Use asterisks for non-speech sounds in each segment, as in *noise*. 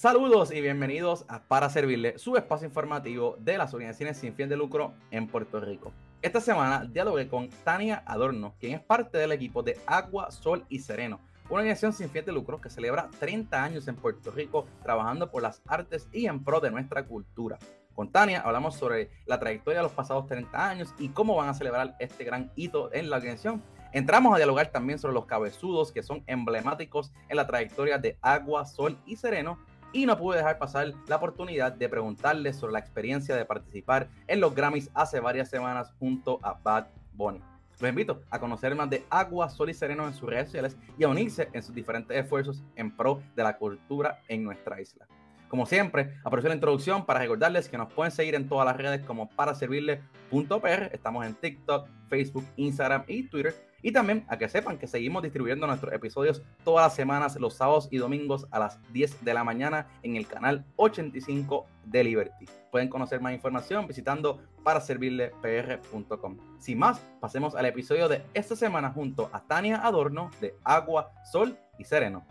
Saludos y bienvenidos a Para Servirle, su espacio informativo de las organizaciones sin fin de lucro en Puerto Rico. Esta semana dialogué con Tania Adorno, quien es parte del equipo de Agua, Sol y Sereno, una organización sin fin de lucro que celebra 30 años en Puerto Rico trabajando por las artes y en pro de nuestra cultura. Con Tania hablamos sobre la trayectoria de los pasados 30 años y cómo van a celebrar este gran hito en la organización Entramos a dialogar también sobre los cabezudos que son emblemáticos en la trayectoria de Agua, Sol y Sereno. Y no pude dejar pasar la oportunidad de preguntarles sobre la experiencia de participar en los Grammys hace varias semanas junto a Bad Bunny. Los invito a conocer más de Agua, Sol y Sereno en sus redes sociales y a unirse en sus diferentes esfuerzos en pro de la cultura en nuestra isla. Como siempre, aprovecho la introducción para recordarles que nos pueden seguir en todas las redes como para servirle.pr. Estamos en TikTok, Facebook, Instagram y Twitter. Y también a que sepan que seguimos distribuyendo nuestros episodios todas las semanas, los sábados y domingos a las 10 de la mañana en el canal 85 de Liberty. Pueden conocer más información visitando paraservirlepr.com. Sin más, pasemos al episodio de esta semana junto a Tania Adorno de Agua, Sol y Sereno.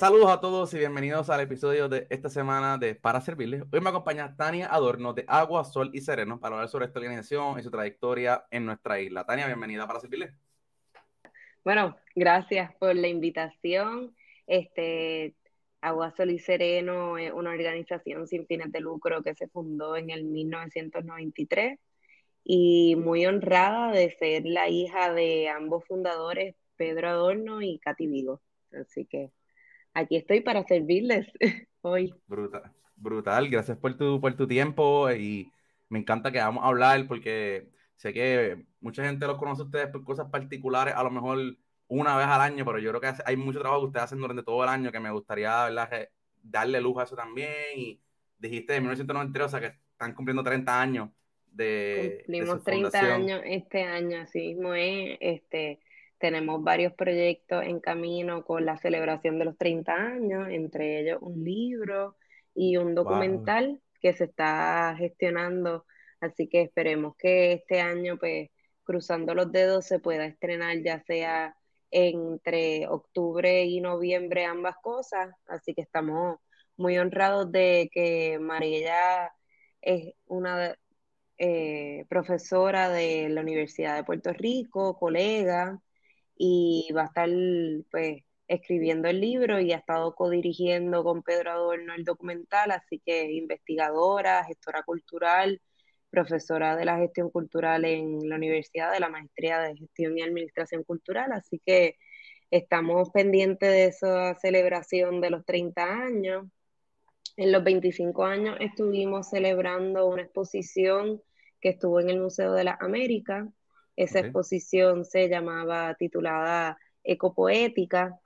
Saludos a todos y bienvenidos al episodio de esta semana de Para Servirles. Hoy me acompaña Tania Adorno de Agua, Sol y Sereno para hablar sobre esta organización y su trayectoria en nuestra isla. Tania, bienvenida para Servirles. Bueno, gracias por la invitación. Este, Agua, Sol y Sereno es una organización sin fines de lucro que se fundó en el 1993 y muy honrada de ser la hija de ambos fundadores, Pedro Adorno y Katy Vigo. Así que aquí estoy para servirles *laughs* hoy. Brutal, brutal. Gracias por tu, por tu tiempo y me encanta que vamos a hablar porque sé que mucha gente los conoce a ustedes por cosas particulares, a lo mejor una vez al año, pero yo creo que hay mucho trabajo que ustedes hacen durante todo el año que me gustaría darle luz a eso también. Y dijiste de 1993, o sea que están cumpliendo 30 años de. Cumplimos 30 años este año, así mismo es. Este, tenemos varios proyectos en camino con la celebración de los 30 años, entre ellos un libro y un documental que se está gestionando. Así que esperemos que este año, pues, cruzando los dedos, se pueda estrenar ya sea entre octubre y noviembre ambas cosas. Así que estamos muy honrados de que María es una eh, profesora de la Universidad de Puerto Rico, colega, y va a estar pues escribiendo el libro y ha estado codirigiendo con Pedro Adorno el documental, así que investigadora, gestora cultural, profesora de la gestión cultural en la Universidad de la Maestría de Gestión y Administración Cultural, así que estamos pendientes de esa celebración de los 30 años. En los 25 años estuvimos celebrando una exposición que estuvo en el Museo de las Américas, esa exposición se llamaba titulada Ecopoética.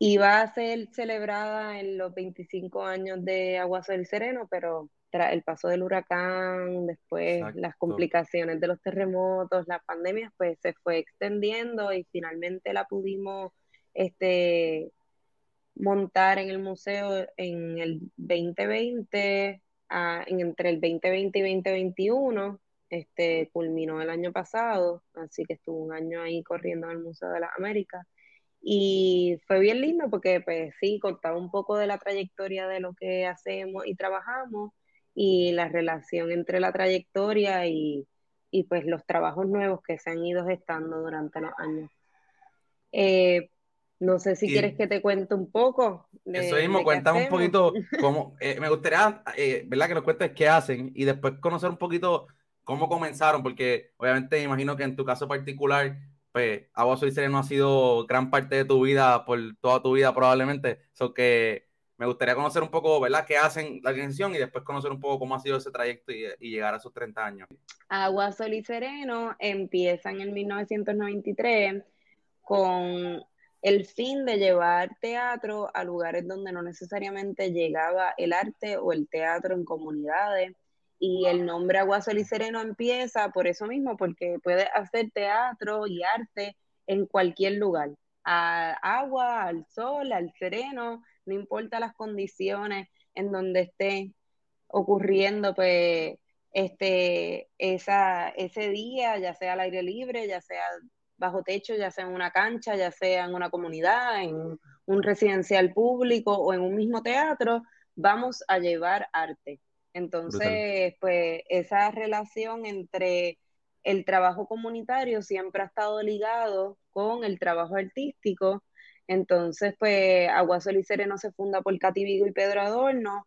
y va a ser celebrada en los 25 años de Aguaso del Sereno, pero tras el paso del huracán, después las complicaciones de los terremotos, las pandemias, pues se fue extendiendo y finalmente la pudimos este, montar en el museo en el 2020, ah, en, entre el 2020 y 2021 este, culminó el año pasado, así que estuvo un año ahí corriendo en el Museo de las Américas. Y fue bien lindo porque, pues sí, contaba un poco de la trayectoria de lo que hacemos y trabajamos y la relación entre la trayectoria y, y pues los trabajos nuevos que se han ido gestando durante los años. Eh, no sé si quieres que te cuente un poco. De, eso mismo, cuéntame un poquito *laughs* cómo. Eh, me gustaría, eh, ¿verdad? Que nos cuentes qué hacen y después conocer un poquito ¿Cómo comenzaron? Porque obviamente me imagino que en tu caso particular, pues Agua Sol no ha sido gran parte de tu vida, por toda tu vida probablemente. Eso que me gustaría conocer un poco, ¿verdad?, qué hacen la organización y después conocer un poco cómo ha sido ese trayecto y, llegar a sus 30 años. Agua Sol y Sereno empiezan en 1993 con el fin de llevar teatro a lugares donde no necesariamente llegaba el arte o el teatro en comunidades y el nombre Agua, Sol y Sereno empieza por eso mismo, porque puedes hacer teatro y arte en cualquier lugar, al agua, al sol, al sereno, no importa las condiciones en donde esté ocurriendo pues este esa ese día, ya sea al aire libre, ya sea bajo techo, ya sea en una cancha, ya sea en una comunidad, en un residencial público o en un mismo teatro, vamos a llevar arte. Entonces, pues esa relación entre el trabajo comunitario siempre ha estado ligado con el trabajo artístico. Entonces, pues Agua Sol y Sereno se funda por Katy Vigo y Pedro Adorno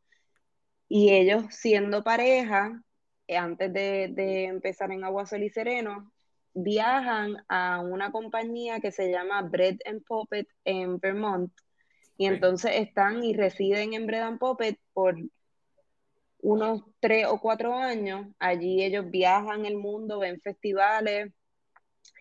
y ellos siendo pareja, eh, antes de, empezar en Agua Sol y Sereno, viajan a una compañía que se llama Bread and Puppet en Vermont. Y entonces están y residen en Bread and Puppet por unos tres o cuatro años. Allí ellos viajan el mundo, ven festivales,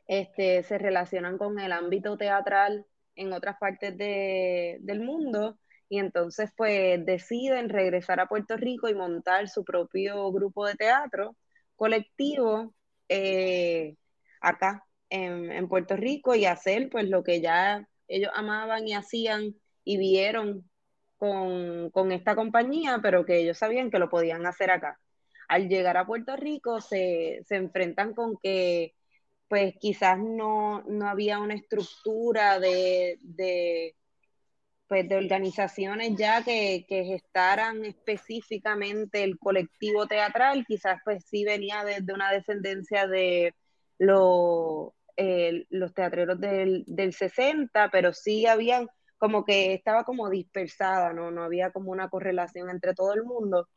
este, se relacionan con el ámbito teatral en otras partes del mundo y entonces pues deciden regresar a Puerto Rico y montar su propio grupo de teatro colectivo eh, acá en, Puerto Rico y hacer pues lo que ya ellos amaban y hacían y vieron con, con esta compañía, pero que ellos sabían que lo podían hacer acá. Al llegar a Puerto Rico se, se enfrentan con que pues quizás no, no había una estructura de, de pues, de organizaciones ya que, que, gestaran específicamente el colectivo teatral, quizás pues sí venía desde una descendencia de los teatreros del, del 60, pero sí habían como que estaba como dispersada, ¿no? No había como una correlación entre todo el mundo.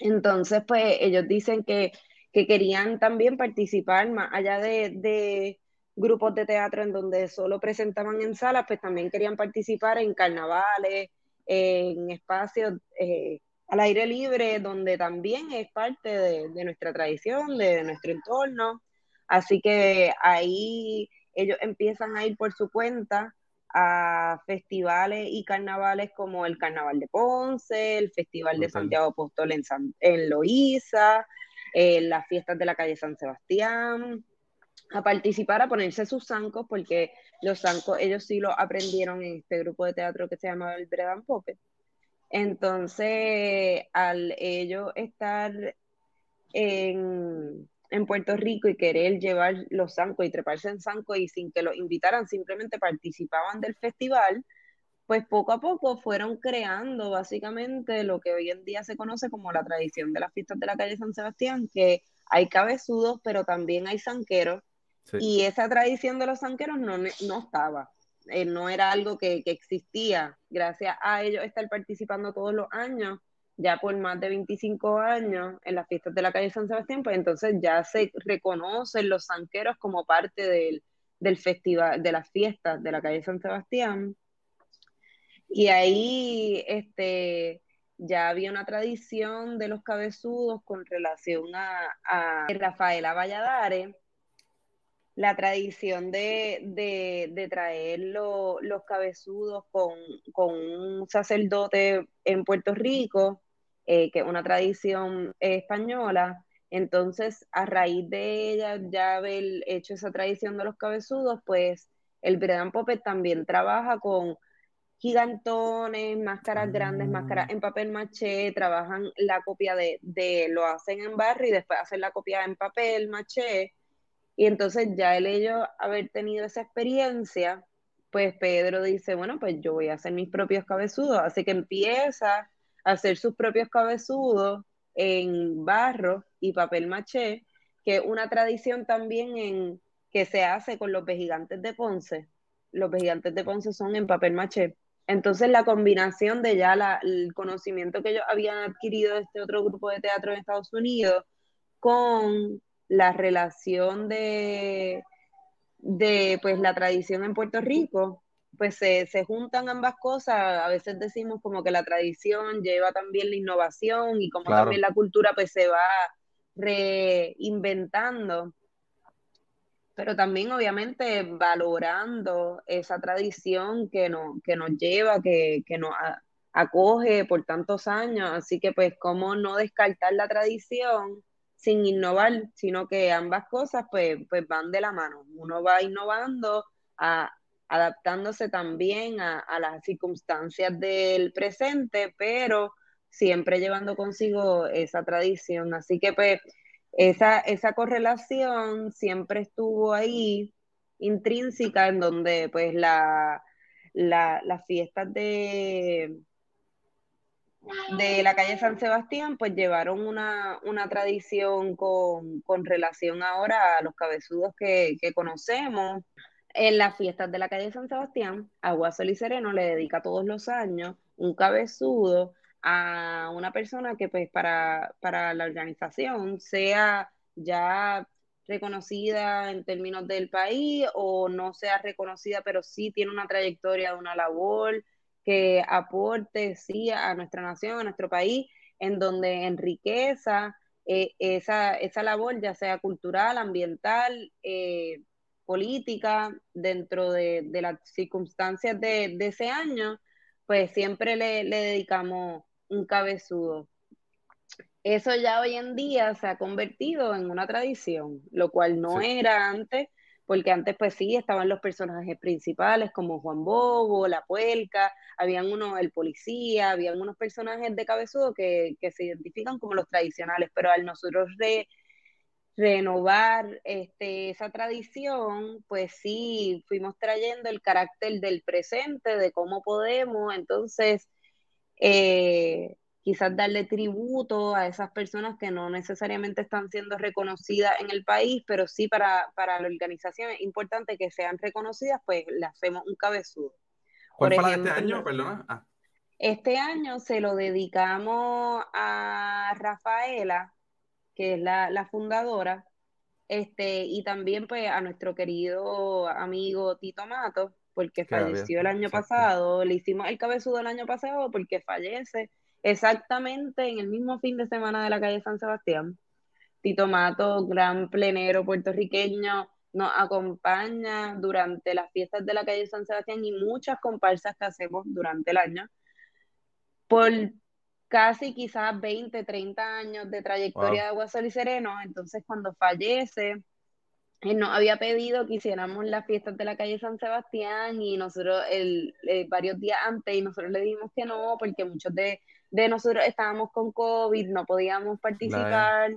Entonces, pues ellos dicen que, que querían también participar más allá de grupos de teatro en donde solo presentaban en salas, pues también querían participar en carnavales, en espacios eh, al aire libre, donde también es parte de, nuestra tradición, de, nuestro entorno. Así que ahí ellos empiezan a ir por su cuenta a festivales y carnavales como el Carnaval de Ponce, el Festival de Santiago Apóstol en, San, en Loíza, eh, las fiestas de la calle San Sebastián, a participar, a ponerse sus zancos, porque los zancos ellos sí lo aprendieron en este grupo de teatro que se llama el Bredan Pope. Entonces, al ellos estar en, en, Puerto Rico y querer llevar los zancos y treparse en zancos y sin que los invitaran, simplemente participaban del festival, pues poco a poco fueron creando básicamente lo que hoy en día se conoce como la tradición de las fiestas de la calle San Sebastián, que hay cabezudos, pero también hay zanqueros. Y esa tradición de los zanqueros no, no estaba, eh, no era algo que, existía. Gracias a ellos estar participando todos los años, ya por más de 25 años en las fiestas de la calle San Sebastián, pues entonces ya se reconocen los zanqueros como parte del, del festival, de las fiestas de la calle San Sebastián. Y ahí este, ya había una tradición de los cabezudos con relación a, a Rafaela Valladares, la tradición de, traer los cabezudos con, un sacerdote en Puerto Rico, eh, que es una tradición española. Entonces, a raíz de ella ya haber hecho esa tradición de los cabezudos, pues el Bredan Puppet también trabaja con gigantones, máscaras grandes, máscaras ah. en papel maché, trabajan la copia de, de, lo hacen en barro y después hacen la copia en papel maché y entonces ya el ellos haber tenido esa experiencia, pues Pedro dice, bueno, pues yo voy a hacer mis propios cabezudos. Así que empieza hacer sus propios cabezudos en barro y papel maché, que es una tradición también en, que se hace con los vejigantes de Ponce. Los vejigantes de Ponce son en papel maché. Entonces la combinación de ya la, el conocimiento que ellos habían adquirido de este otro grupo de teatro en Estados Unidos con la relación de, de pues, la tradición en Puerto Rico, pues se, juntan ambas cosas. A veces decimos como que la tradición lleva también la innovación y como también la cultura pues se va reinventando. Pero también obviamente valorando esa tradición que, no, que nos lleva, que, que nos acoge por tantos años. Así que pues cómo no descartar la tradición sin innovar, sino que ambas cosas pues, pues van de la mano. Uno va innovando, adaptándose también a, las circunstancias del presente, pero siempre llevando consigo esa tradición. Así que pues esa, esa correlación siempre estuvo ahí intrínseca en donde pues la, las fiestas de, de la calle San Sebastián pues llevaron una, tradición con, relación ahora a los cabezudos que, que conocemos. En las fiestas de la calle San Sebastián, Agua Sol y Sereno le dedica todos los años un cabezudo a una persona que pues para, para la organización sea ya reconocida en términos del país o no sea reconocida, pero sí tiene una trayectoria de una labor que aporte, sí, a nuestra nación, a nuestro país, en donde enriqueza eh, esa, esa labor, ya sea cultural, ambiental, eh, política, dentro de, las circunstancias de, ese año, pues siempre le, le dedicamos un cabezudo. Eso ya hoy en día se ha convertido en una tradición, lo cual no era antes, porque antes pues sí estaban los personajes principales como Juan Bobo, La Puelca, habían uno, el policía, habían unos personajes de cabezudo que, se identifican como los tradicionales, pero al nosotros de renovar este, esa tradición, pues sí, fuimos trayendo el carácter del presente, de cómo podemos, entonces, eh, quizás darle tributo a esas personas que no necesariamente están siendo reconocidas en el país, pero sí para, para la organización es importante que sean reconocidas, pues le hacemos un cabezudo. ¿Cuál fue este año? Perdona. Ah. Este año se lo dedicamos a Rafaela, que es la, fundadora, este, y también pues a nuestro querido amigo Tito Mato, porque falleció el año pasado. Le hicimos el cabezudo el año pasado porque fallece exactamente en el mismo fin de semana de la calle San Sebastián. Tito Mato, gran plenero puertorriqueño, nos acompaña durante las fiestas de la calle San Sebastián y muchas comparsas que hacemos durante el año. Por casi quizás 20, 30 años de trayectoria de Agua Sol y Sereno, entonces cuando fallece, él nos había pedido que hiciéramos las fiestas de la calle San Sebastián y nosotros el, eh, varios días antes y nosotros le dijimos que no porque muchos de de nosotros estábamos con COVID, no podíamos participar,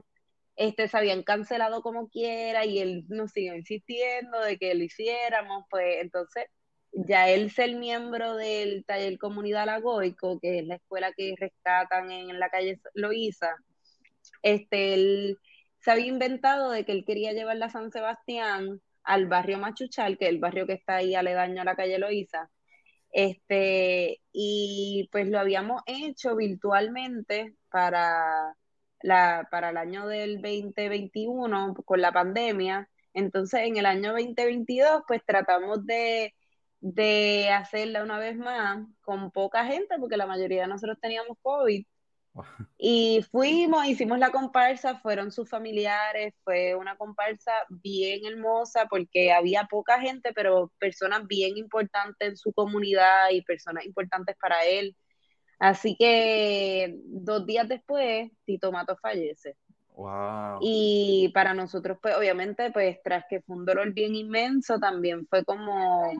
este, se habían cancelado como quiera y él nos siguió insistiendo de que lo hiciéramos, pues entonces ya él ser miembro del taller Comunidad Lagoico, que es la escuela que rescatan en la calle Loíza, este, él se había inventado de que él quería llevar la San Sebastián al barrio Machuchal, que es el barrio que está ahí aledaño a la calle Loíza, este, y pues lo habíamos hecho virtualmente para, la, para el año del 2021 con la pandemia. Entonces, en el año 2022, pues tratamos de, de hacerla una vez más con poca gente, porque la mayoría de nosotros teníamos COVID. Y fuimos, hicimos la comparsa, fueron sus familiares, fue una comparsa bien hermosa porque había poca gente, pero personas bien importantes en su comunidad y personas importantes para él. Así que dos días después, Tito Mato fallece. Y para nosotros, pues obviamente, pues tras que fue un dolor bien inmenso, también fue como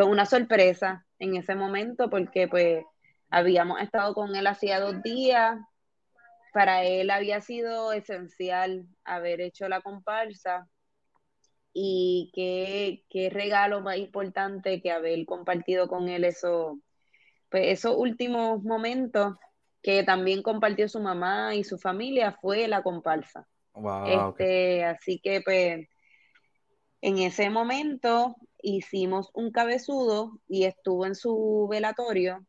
fue una sorpresa en ese momento porque pues Habíamos estado con él hacía dos días. Para él había sido esencial haber hecho la comparsa y qué, qué regalo más importante que haber compartido con él eso, pues esos últimos momentos que también compartió su mamá y su familia fue la comparsa. este, Así que pues en ese momento hicimos un cabezudo y estuvo en su velatorio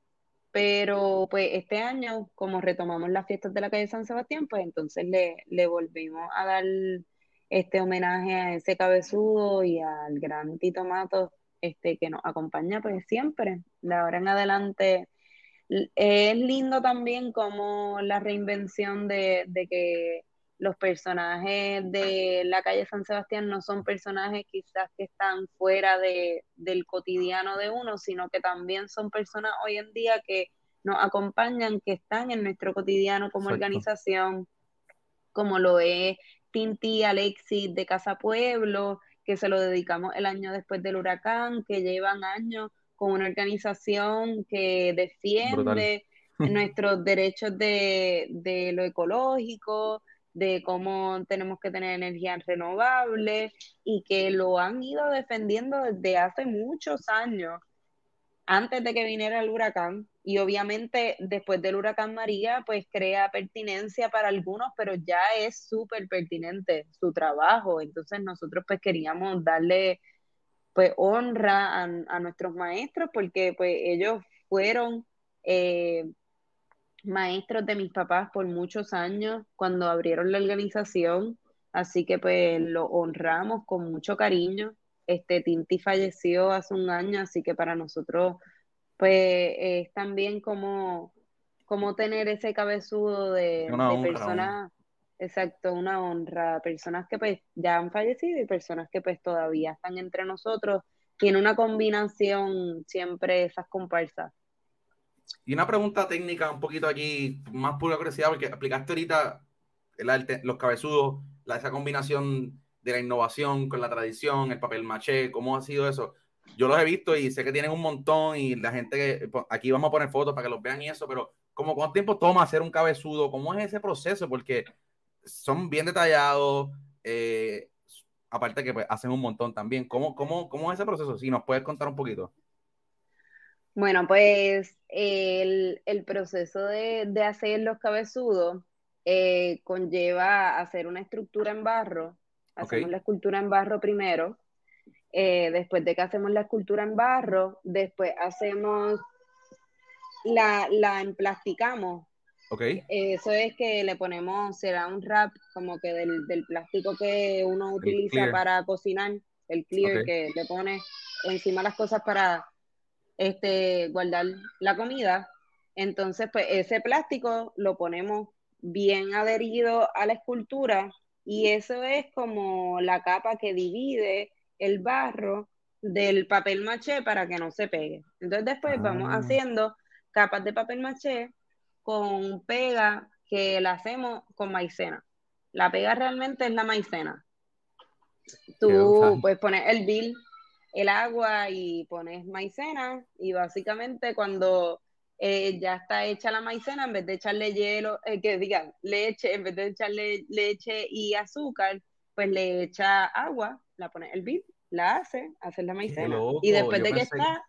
pero pues este año, como retomamos las fiestas de la calle San Sebastián, pues entonces le, le volvimos a dar este homenaje a ese cabezudo y al gran Tito Matos este, que nos acompaña pues siempre. De ahora en adelante es lindo también como la reinvención de, de que los personajes de la calle San Sebastián no son personajes quizás que están fuera de, del cotidiano de uno, sino que también son personas hoy en día que nos acompañan, que están en nuestro cotidiano como organización, como lo es Tinti Alexis de Casa Pueblo, que se lo dedicamos el año después del huracán, que llevan años con una organización que defiende *laughs* nuestros derechos de, de lo ecológico, de cómo tenemos que tener energía renovable y que lo han ido defendiendo desde hace muchos años, antes de que viniera el huracán. Y obviamente después del huracán María, pues crea pertinencia para algunos, pero ya es súper pertinente su trabajo. Entonces nosotros pues queríamos darle pues honra a, nuestros maestros porque pues ellos fueron eh, maestros de mis papás por muchos años cuando abrieron la organización, así que pues lo honramos con mucho cariño. Este Tinti falleció hace un año, así que para nosotros pues es también como, como tener ese cabezudo de, personas, exacto, una honra, personas que pues ya han fallecido y personas que pues todavía están entre nosotros. Tiene una combinación siempre esas comparsas. Y una pregunta técnica un poquito aquí, más pura curiosidad, porque explicaste ahorita los cabezudos, la, esa combinación de la innovación con la tradición, el papel maché, ¿cómo ha sido eso? Yo los he visto y sé que tienen un montón y la gente que aquí vamos a poner fotos para que los vean y eso, pero ¿cómo cuánto tiempo toma hacer un cabezudo? ¿Cómo es ese proceso? Porque son bien detallados, eh, aparte que pues, hacen un montón también. ¿Cómo, cómo, ¿Cómo es ese proceso? Si nos puedes contar un poquito. Bueno, pues el, proceso de, hacer los cabezudos eh, conlleva hacer una estructura en barro. Hacemos la escultura en barro primero. Eh, después de que hacemos la escultura en barro, después hacemos la, la emplasticamos. Okay. Eso es que le ponemos, será un wrap como que del, plástico que uno utiliza para cocinar, el clear que le pone encima las cosas para este, guardar la comida. Entonces, pues ese plástico lo ponemos bien adherido a la escultura y eso es como la capa que divide el barro del papel maché para que no se pegue. Entonces después vamos ah. haciendo capas de papel maché con pega que la hacemos con maicena. La pega realmente es la maicena. Tú puedes poner el bill el agua y pones maicena y básicamente cuando eh, ya está hecha la maicena, en vez de echarle hielo, eh, que digan leche, en vez de echarle leche y azúcar, pues le echa agua, la pone el bit, la hace, hace la maicena. y después de que está,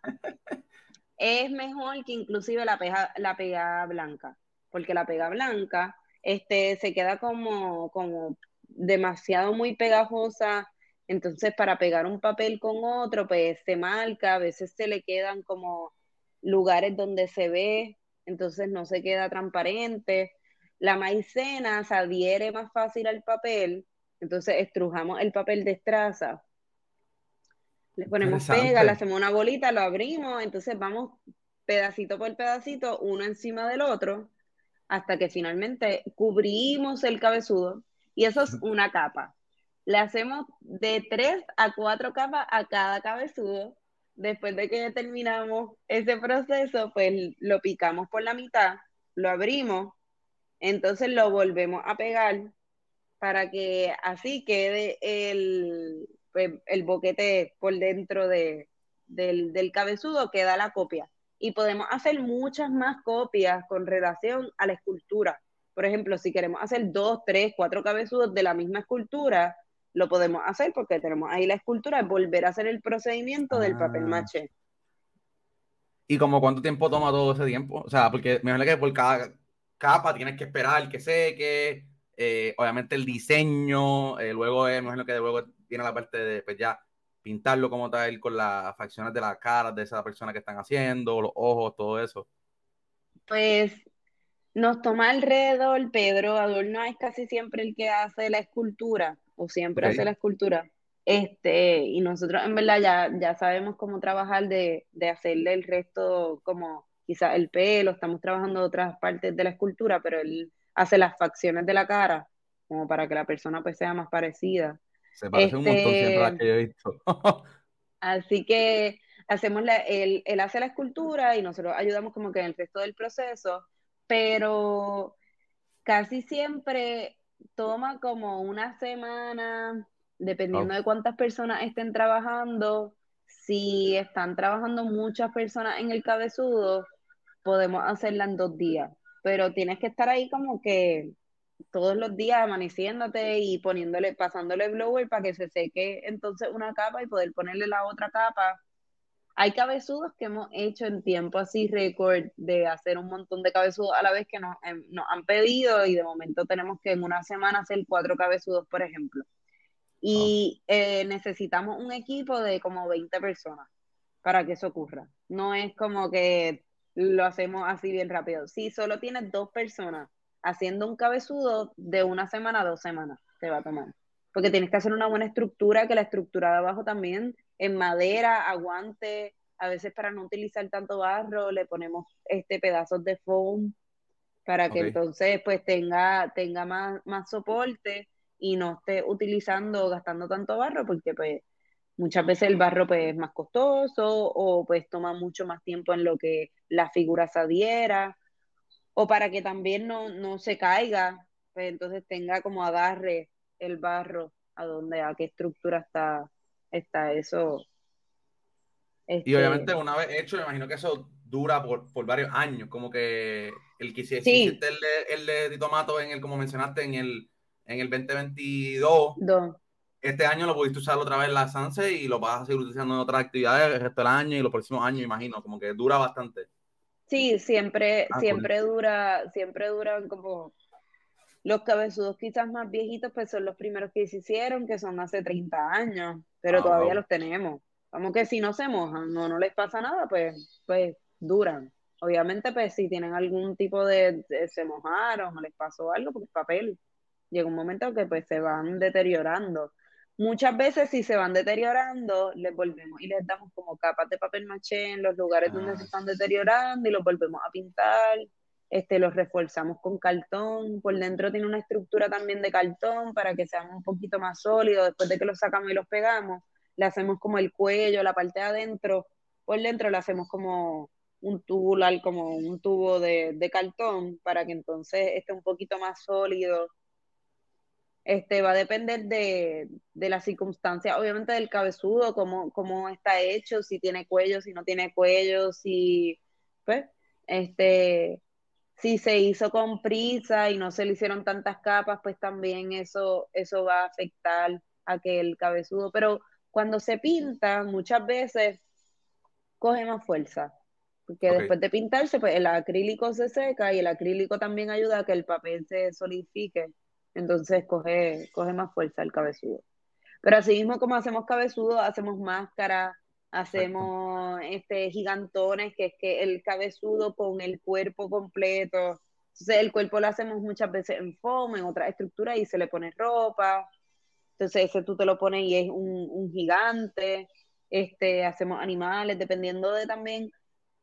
es mejor que inclusive la pega, la pega blanca, porque la pega blanca este, se queda como, como demasiado muy pegajosa entonces, para pegar un papel con otro, pues se marca, a veces se le quedan como lugares donde se ve, entonces no se queda transparente. La maicena se adhiere más fácil al papel, entonces estrujamos el papel de estraza, le ponemos pega, le hacemos una bolita, lo abrimos, entonces vamos pedacito por pedacito, uno encima del otro, hasta que finalmente cubrimos el cabezudo y eso es *laughs* una capa le hacemos de tres a cuatro capas a cada cabezudo. Después de que terminamos ese proceso, pues lo picamos por la mitad, lo abrimos, entonces lo volvemos a pegar para que así quede el, pues, el boquete por dentro de, del, del cabezudo, queda la copia. Y podemos hacer muchas más copias con relación a la escultura. Por ejemplo, si queremos hacer dos, tres, cuatro cabezudos de la misma escultura, lo podemos hacer porque tenemos ahí la escultura, es volver a hacer el procedimiento del papel ah. maché. ¿Y como cuánto tiempo toma todo ese tiempo? O sea, porque me imagino que por cada capa tienes que esperar que seque, eh, obviamente el diseño, eh, luego me imagino que luego viene la parte de pues ya pintarlo como tal con las facciones de la cara de esa persona que están haciendo, los ojos, todo eso. Pues nos toma alrededor, Pedro Adorno es casi siempre el que hace la escultura o siempre hace la escultura. Este, y nosotros en verdad ya, ya sabemos cómo trabajar de, de hacerle el resto, como quizás el pelo, estamos trabajando otras partes de la escultura, pero él hace las facciones de la cara, como para que la persona pues sea más parecida. Se parece un montón siempre a la que yo he visto. *laughs* así que hacemos la, él, él hace la escultura y nosotros ayudamos como que en el resto del proceso, pero casi siempre toma como una semana, dependiendo de cuántas personas estén trabajando. Si están trabajando muchas personas en el cabezudo, podemos hacerla en dos días, pero tienes que estar ahí como que todos los días amaneciéndote y poniéndole, pasándole blower para que se seque entonces una capa y poder ponerle la otra capa. Hay cabezudos que hemos hecho en tiempo así récord de hacer un montón de cabezudos a la vez que nos, nos han pedido y de momento tenemos que en una semana hacer cuatro cabezudos, por ejemplo. Y eh, necesitamos un equipo de como 20 personas para que eso ocurra. No es como que lo hacemos así bien rápido. Si solo tienes dos personas haciendo un cabezudo de una semana a dos semanas, te va a tomar. Porque tienes que hacer una buena estructura, que la estructura de abajo también en madera, aguante, a veces para no utilizar tanto barro, le ponemos este pedazos de foam para que entonces pues tenga, tenga más, más soporte y no esté utilizando, gastando tanto barro, porque pues muchas veces el barro pues es más costoso o pues toma mucho más tiempo en lo que la figura se adhiera o para que también no, no se caiga, pues entonces tenga como agarre el barro a donde, a qué estructura está, está eso. Y este obviamente una vez hecho, me imagino que eso dura por, varios años, como que el que hiciste el, de, el de Tito en el, como mencionaste, en el en el 2022. Este año lo pudiste usar otra vez en la Sanse y lo vas a seguir utilizando en otras actividades el resto del año y los próximos años, imagino, como que dura bastante. Sí, siempre, ah, siempre dura, siempre duran como los cabezudos quizás más viejitos, pues son los primeros que se hicieron, que son hace 30 años, pero ah, todavía los tenemos. Como que si no se mojan o no les pasa nada, pues, pues duran. Obviamente, pues si tienen algún tipo de, de se mojaron o les pasó algo, porque es papel llega un momento que pues se van deteriorando. Muchas veces si se van deteriorando, les volvemos y les damos como capas de papel maché en los lugares donde se ah. están deteriorando y los volvemos a pintar, este, los reforzamos con cartón, por dentro tiene una estructura también de cartón para que sean un poquito más sólidos, después de que los sacamos y los pegamos, le hacemos como el cuello, la parte de adentro, por dentro le hacemos como un tubular, como un tubo de, de cartón para que entonces esté un poquito más sólido. Este, va a depender de, de la circunstancia, obviamente del cabezudo, cómo, cómo está hecho, si tiene cuello, si no tiene cuello, si, pues, este, si se hizo con prisa y no se le hicieron tantas capas, pues también eso, eso va a afectar a que el cabezudo, pero cuando se pinta, muchas veces coge más fuerza, porque después de pintarse, pues el acrílico se seca y el acrílico también ayuda a que el papel se solidifique entonces coge, coge más fuerza el cabezudo. Pero así mismo como hacemos cabezudo, hacemos máscara, hacemos este gigantones, que es que el cabezudo con el cuerpo completo. Entonces el cuerpo lo hacemos muchas veces en foam, en otra estructura y se le pone ropa. Entonces ese tú te lo pones y es un, un gigante. Este, hacemos animales, dependiendo de también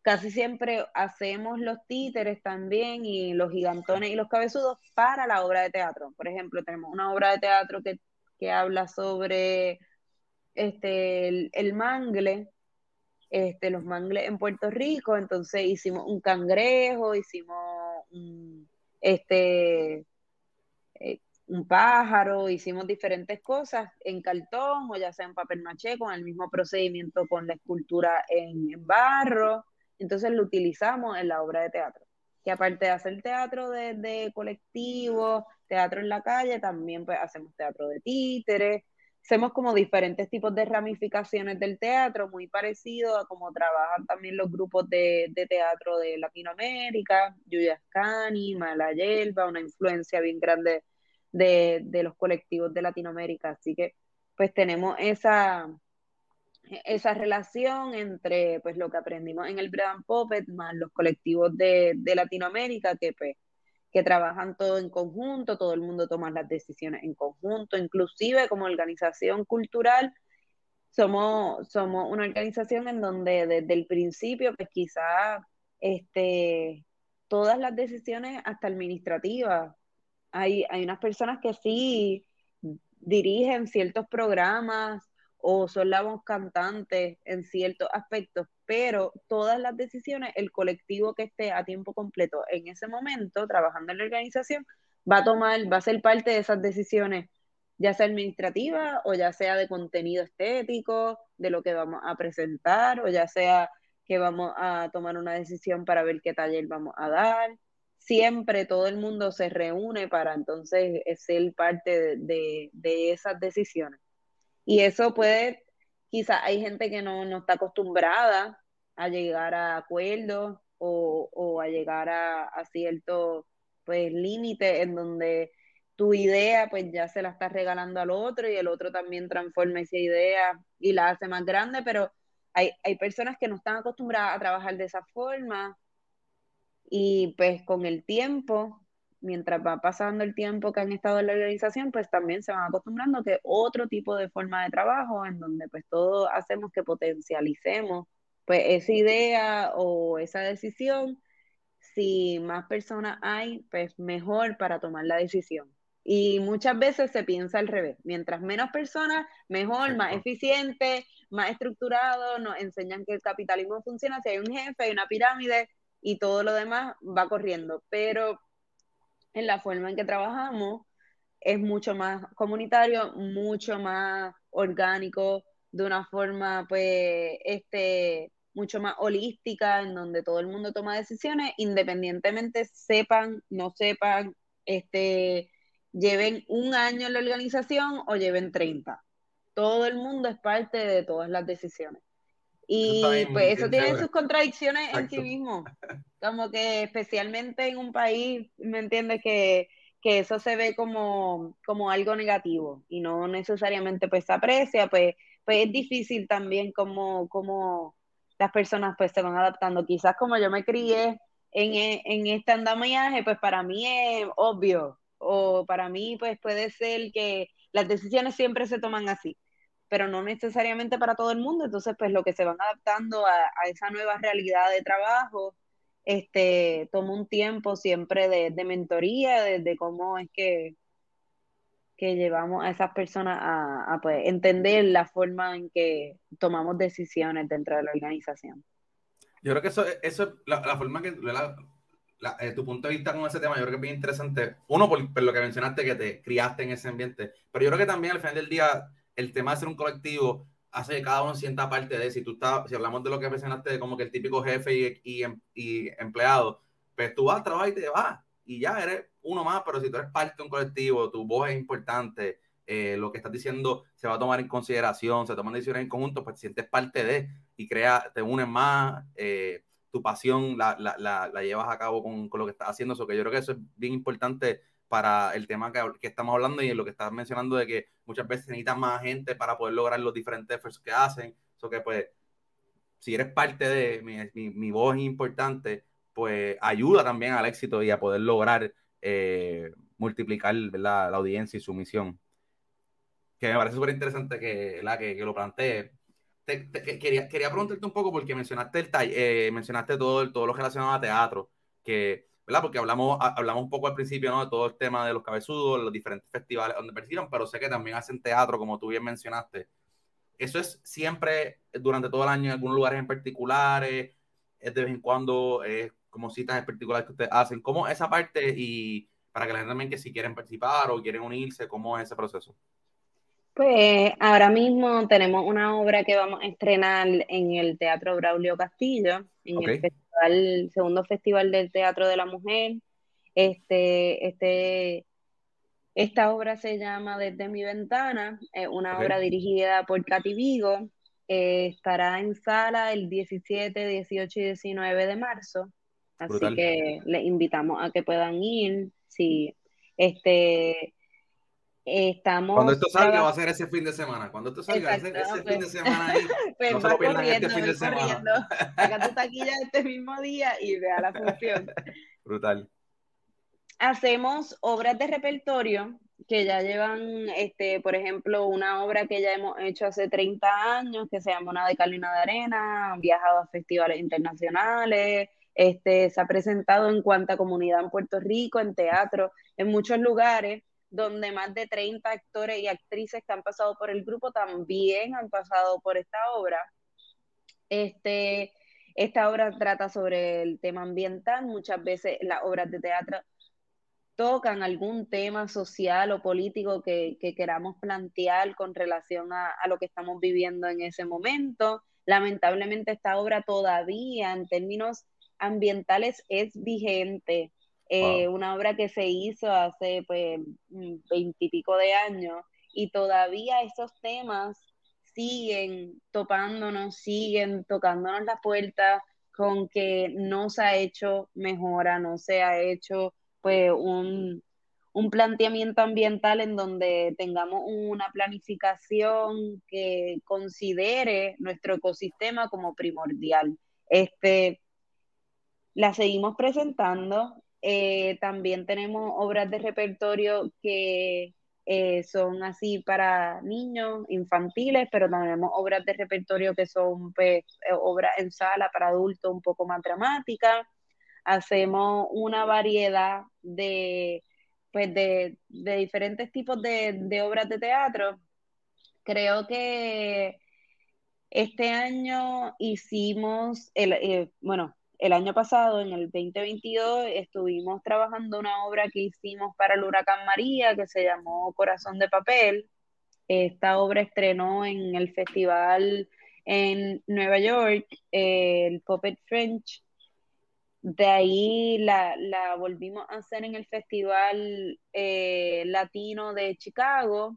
Casi siempre hacemos los títeres también y los gigantones y los cabezudos para la obra de teatro. Por ejemplo, tenemos una obra de teatro que, habla sobre este, el, mangle, este, los mangles en Puerto Rico, entonces hicimos un cangrejo, hicimos un, este, eh, un pájaro, hicimos diferentes cosas en cartón o ya sea en papel maché, con el mismo procedimiento con la escultura en barro entonces lo utilizamos en la obra de teatro. Que aparte de hacer teatro de, colectivo, teatro en la calle, también pues hacemos teatro de títeres, hacemos como diferentes tipos de ramificaciones del teatro, muy parecido a cómo trabajan también los grupos de, teatro de Latinoamérica, Yuya Scani, Mala Yelba, una influencia bien grande de, de los colectivos de Latinoamérica. Así que pues tenemos esa, esa relación entre pues lo que aprendimos en el Bread Puppet más los colectivos de, Latinoamérica que pues, que trabajan todo en conjunto, todo el mundo toma las decisiones en conjunto, inclusive como organización cultural somos, somos una organización en donde desde el principio pues quizá este, todas las decisiones hasta administrativas, hay, hay unas personas que sí dirigen ciertos programas o son la voz cantante en ciertos aspectos, pero todas las decisiones, el colectivo que esté a tiempo completo en ese momento trabajando en la organización va a tomar, va a ser parte de esas decisiones, ya sea administrativa o ya sea de contenido estético, de lo que vamos a presentar, o ya sea que vamos a tomar una decisión para ver qué taller vamos a dar. siempre todo el mundo se reúne para entonces ser parte de, esas decisiones. Y eso puede, quizás hay gente que no, está acostumbrada a llegar a acuerdos o, a llegar a, a ciertos pues, límites en donde tu idea pues ya se la estás regalando al otro y el otro también transforma esa idea y la hace más grande, pero hay, hay personas que no están acostumbradas a trabajar de esa forma y pues con el tiempo, mientras va pasando el tiempo que han estado en la organización, pues también se van acostumbrando a que otro tipo de forma de trabajo en donde pues todos hacemos que potencialicemos pues esa idea o esa decisión. Si más personas hay, pues mejor para tomar la decisión. Y muchas veces se piensa al revés. Mientras menos personas, mejor, más eficiente, más estructurado. Nos enseñan que el capitalismo funciona si hay un jefe, hay una pirámide y todo lo demás va corriendo. Pero en la forma en que trabajamos es mucho más comunitario, mucho más orgánico, de una forma pues este mucho más holística en donde todo el mundo toma decisiones independientemente sepan, no sepan, este lleven un año en la organización o lleven 30. Todo el mundo es parte de todas las decisiones. Y pues eso tiene sus contradicciones en sí mismo. Como que especialmente en un país, ¿me entiendes? Que, eso se ve como, como algo negativo y no necesariamente pues se aprecia, pues, pues es difícil también como, como las personas pues se van adaptando. Quizás como yo me crié en, en este andamiaje, pues para mí es obvio, o para mí pues puede ser que las decisiones siempre se toman así pero no necesariamente para todo el mundo, entonces pues lo que se van adaptando a, esa nueva realidad de trabajo, este, toma un tiempo siempre de, mentoría, de, cómo es que, que llevamos a esas personas a, pues, entender la forma en que tomamos decisiones dentro de la organización. Yo creo que eso, eso la, la forma que eh, tu punto de vista con ese tema, yo creo que es bien interesante. Uno, por, lo que mencionaste, que te criaste en ese ambiente, pero yo creo que también al final del día el tema de ser un colectivo hace que cada uno sienta parte de, si tú estás, si hablamos de lo que mencionaste, como que el típico jefe y, y, empleado, pues tú vas, trabajar y te vas, y ya eres uno más, pero si tú eres parte de un colectivo, tu voz es importante, eh, lo que estás diciendo se va a tomar en consideración, se toman decisiones en conjunto, pues te sientes parte de, y crea, te unes más, eh, tu pasión la, la, la, llevas a cabo con, con, lo que estás haciendo, eso que yo creo que eso es bien importante para el tema que, estamos hablando y en lo que estás mencionando de que muchas veces necesitas más gente para poder lograr los diferentes esfuerzos que hacen. Eso que pues, si eres parte de mi, voz importante, pues ayuda también al éxito y a poder lograr eh, multiplicar la audiencia y su misión. Que me parece súper interesante que, que, que lo plantee. quería, quería preguntarte un poco porque mencionaste el eh, mencionaste todo, todo lo relacionado a teatro, que porque hablamos, hablamos un poco al principio, ¿no? De todo el tema de los cabezudos, los diferentes festivales donde participan, pero sé que también hacen teatro, como tú bien mencionaste. Eso es siempre durante todo el año en algunos lugares en particulares, es de vez en cuando, es como citas en particulares que ustedes hacen. ¿Cómo esa parte y para que la gente también que si quieren participar o quieren unirse, cómo es ese proceso? Pues ahora mismo tenemos una obra que vamos a estrenar en el Teatro Braulio Castillo, en el festival, segundo Festival del Teatro de la Mujer. Este, este, esta obra se llama Desde mi ventana, es una obra dirigida por Katy Vigo. Eh, estará en sala el 17, 18 y 19 de marzo. Así que les invitamos a que puedan ir. Sí, este, Estamos Cuando esto salga va a ser ese fin de semana. Cuando esto salga, ese, ese fin de semana ahí. *laughs* Pues no se lo pierdan este fin de semana. Saca *laughs* tu taquilla este mismo día y vea la función. Brutal. Hacemos obras de repertorio que ya llevan, este, por ejemplo, una obra que ya hemos hecho hace 30 años que se llama Una de Carolina de Arena, han viajado a festivales internacionales, este, se ha presentado en cuanta comunidad en Puerto Rico, en teatro, en muchos lugares donde más de 30 actores y actrices que han pasado por el grupo también han pasado por esta obra. Este, esta obra trata sobre el tema ambiental, muchas veces las obras de teatro tocan algún tema social o político que, queramos plantear con relación a, a, lo que estamos viviendo en ese momento. Lamentablemente esta obra todavía en términos ambientales es vigente eh, una obra que se hizo hace pues veintipico de años y todavía esos temas siguen topándonos, siguen tocándonos la puerta con que no se ha hecho mejora, no se ha hecho pues un, un planteamiento ambiental en donde tengamos una planificación que considere nuestro ecosistema como primordial. Este, la seguimos presentando. Eh, también tenemos obras de repertorio que eh, son así para niños, infantiles, pero también tenemos obras de repertorio que son pues, eh, obras en sala para adultos un poco más dramáticas. Hacemos una variedad de pues de, diferentes tipos de, obras de teatro. Creo que este año hicimos, el, bueno, el año pasado, en el 2022, estuvimos trabajando una obra que hicimos para el huracán María que se llamó Corazón de Papel. Esta obra estrenó en el festival en Nueva York, el Puppet French, de ahí la, volvimos a hacer en el Festival eh, Latino de Chicago.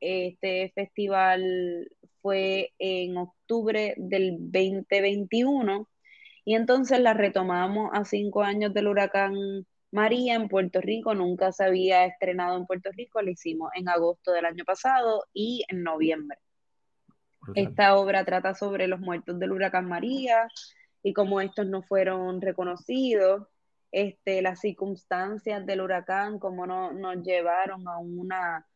Este festival fue en octubre del 2021 y entonces la retomamos a cinco años del huracán María en Puerto Rico. Nunca se había estrenado en Puerto Rico, la hicimos en agosto del año pasado y en noviembre. Esta obra trata sobre los muertos del huracán María, y como estos no fueron reconocidos, este, las circunstancias del huracán, como no, nos llevaron a una,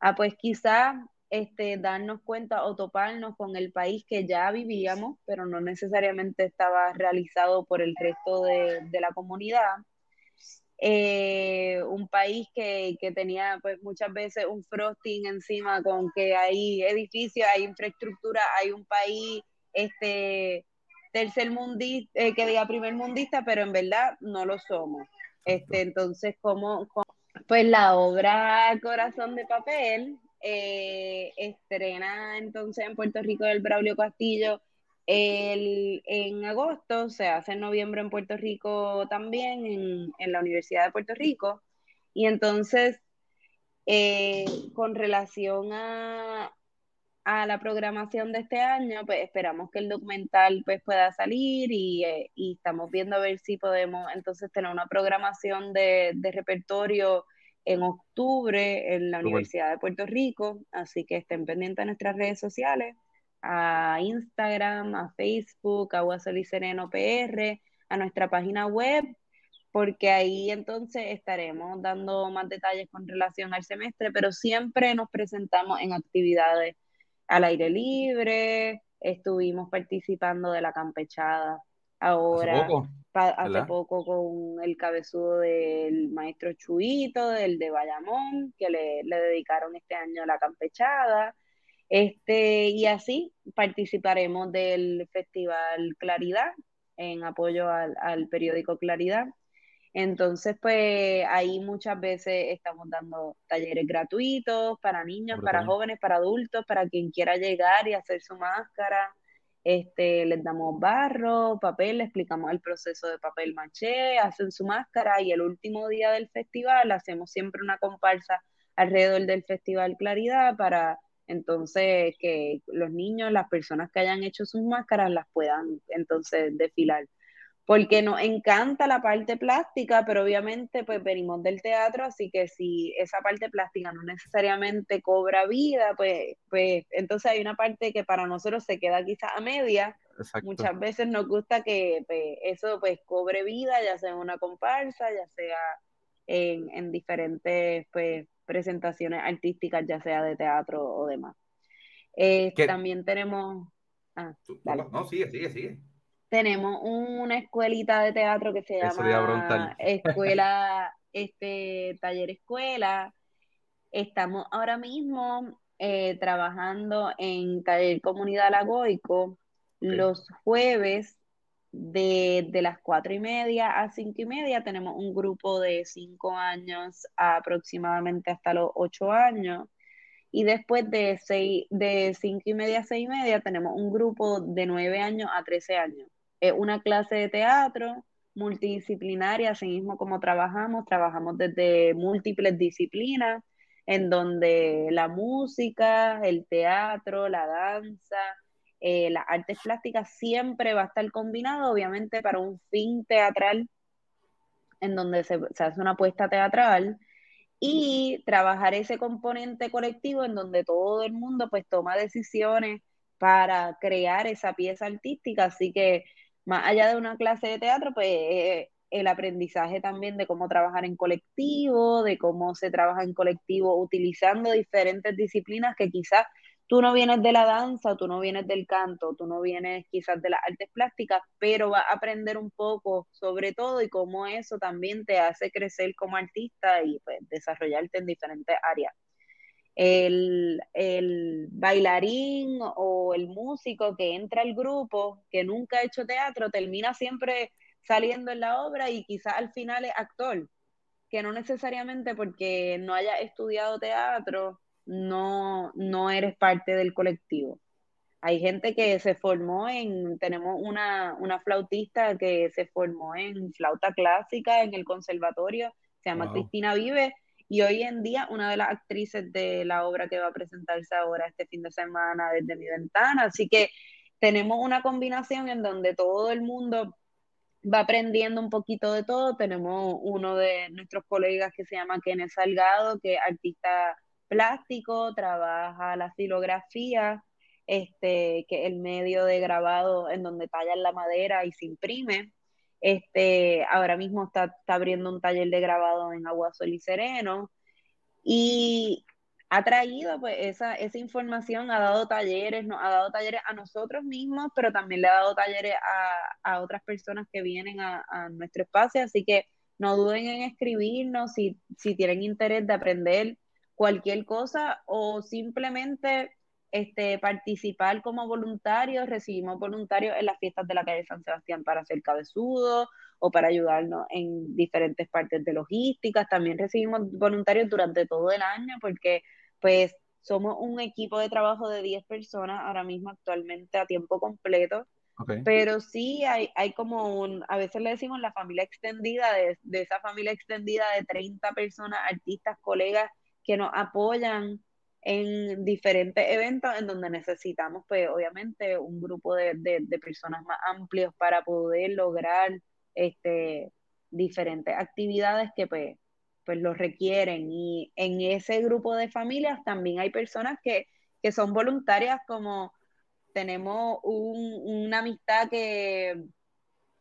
a pues quizás este, darnos cuenta o toparnos con el país que ya vivíamos, pero no necesariamente estaba realizado por el resto de, la comunidad. Eh, un país que, que, tenía pues muchas veces un frosting encima con que hay edificios, hay infraestructura, hay un país este, tercer mundista, eh, que diga primer mundista, pero en verdad no lo somos. Este, entonces, como, pues la obra Corazón de Papel eh, estrena entonces en Puerto Rico el Braulio Castillo el, en agosto, se hace en noviembre en Puerto Rico también, en, en la Universidad de Puerto Rico. Y entonces, eh, con relación a, a la programación de este año, pues esperamos que el documental pues pueda salir y, eh, y estamos viendo a ver si podemos entonces tener una programación de, de repertorio en octubre en la Universidad de Puerto Rico, así que estén pendientes a nuestras redes sociales, a Instagram, a Facebook, a Agua y Sereno PR, a nuestra página web, porque ahí entonces estaremos dando más detalles con relación al semestre, pero siempre nos presentamos en actividades al aire libre, estuvimos participando de la campechada. Ahora, hace poco, con el cabezudo del maestro Chuito, del de Bayamón, que le, dedicaron este año la campechada. Este, y así participaremos del Festival Claridad en apoyo al periódico Claridad. Entonces, pues ahí muchas veces estamos dando talleres gratuitos para niños, para jóvenes, para adultos, para quien quiera llegar y hacer su máscara. Este, les damos barro, papel, les explicamos el proceso de papel maché, hacen su máscara y el último día del festival hacemos siempre una comparsa alrededor del Festival Claridad para entonces que los niños, las personas que hayan hecho sus máscaras las puedan entonces desfilar porque nos encanta la parte plástica, pero obviamente pues venimos del teatro, así que si esa parte plástica no necesariamente cobra vida, pues, pues entonces hay una parte que para nosotros se queda quizás a media. Muchas veces nos gusta que pues, eso pues cobre vida, ya sea en una comparsa, ya sea en, diferentes pues, presentaciones artísticas, ya sea de teatro o demás. Eh, también tenemos... Ah, no, sigue, sigue, sigue tenemos una escuelita de teatro que se llama *laughs* Escuela, este, Taller Escuela. Estamos ahora mismo eh, trabajando en Taller Comunidad Lagoico los jueves de, de, las cuatro y media a cinco y media. Tenemos un grupo de cinco años aproximadamente hasta los ocho años. Y después de, seis, de cinco y media a seis y media tenemos un grupo de nueve años a trece años una clase de teatro multidisciplinaria, así mismo como trabajamos, trabajamos desde múltiples disciplinas, en donde la música, el teatro, la danza, eh, las artes plásticas siempre va a estar combinado, obviamente para un fin teatral, en donde se, se hace una apuesta teatral, y trabajar ese componente colectivo en donde todo el mundo pues toma decisiones para crear esa pieza artística, así que más allá de una clase de teatro, pues eh, el aprendizaje también de cómo trabajar en colectivo, de cómo se trabaja en colectivo utilizando diferentes disciplinas que quizás tú no vienes de la danza, tú no vienes del canto, tú no vienes quizás de las artes plásticas, pero vas a aprender un poco sobre todo y cómo eso también te hace crecer como artista y pues desarrollarte en diferentes áreas. El, el, bailarín o el músico que entra al grupo, que nunca ha hecho teatro, termina siempre saliendo en la obra y quizás al final es actor, que no necesariamente porque no haya estudiado teatro no, no eres parte del colectivo. Hay gente que se formó en, tenemos una, una flautista que se formó en flauta clásica en el conservatorio, se llama Cristina Vive, y hoy en día una de las actrices de la obra que va a presentarse ahora este fin de semana desde mi ventana. Así que tenemos una combinación en donde todo el mundo va aprendiendo un poquito de todo. Tenemos uno de nuestros colegas que se llama Kenneth Salgado, que es artista plástico, trabaja la silografía, este, que es el medio de grabado en donde tallan la madera y se imprime. Este, ahora mismo está, está abriendo un taller de grabado en Agua Sol y Sereno. Y ha traído pues esa, esa información, ha dado talleres, nos ha dado talleres a nosotros mismos, pero también le ha dado talleres a, a otras personas que vienen a, a, nuestro espacio, así que no duden en escribirnos si, si tienen interés de aprender cualquier cosa o simplemente este, participar como voluntarios. Recibimos voluntarios en las fiestas de la calle San Sebastián para hacer cabezudo o para ayudarnos en diferentes partes de logística. También recibimos voluntarios durante todo el año porque pues somos un equipo de trabajo de 10 personas ahora mismo actualmente a tiempo completo. Pero sí hay, hay como un, a veces le decimos la familia extendida, de, de esa familia extendida de 30 personas, artistas, colegas, que nos apoyan en diferentes eventos en donde necesitamos, pues obviamente, un grupo de, personas más amplios para poder lograr este, diferentes actividades que pues, pues lo requieren. Y en ese grupo de familias también hay personas que, que son voluntarias, como tenemos un, una amistad que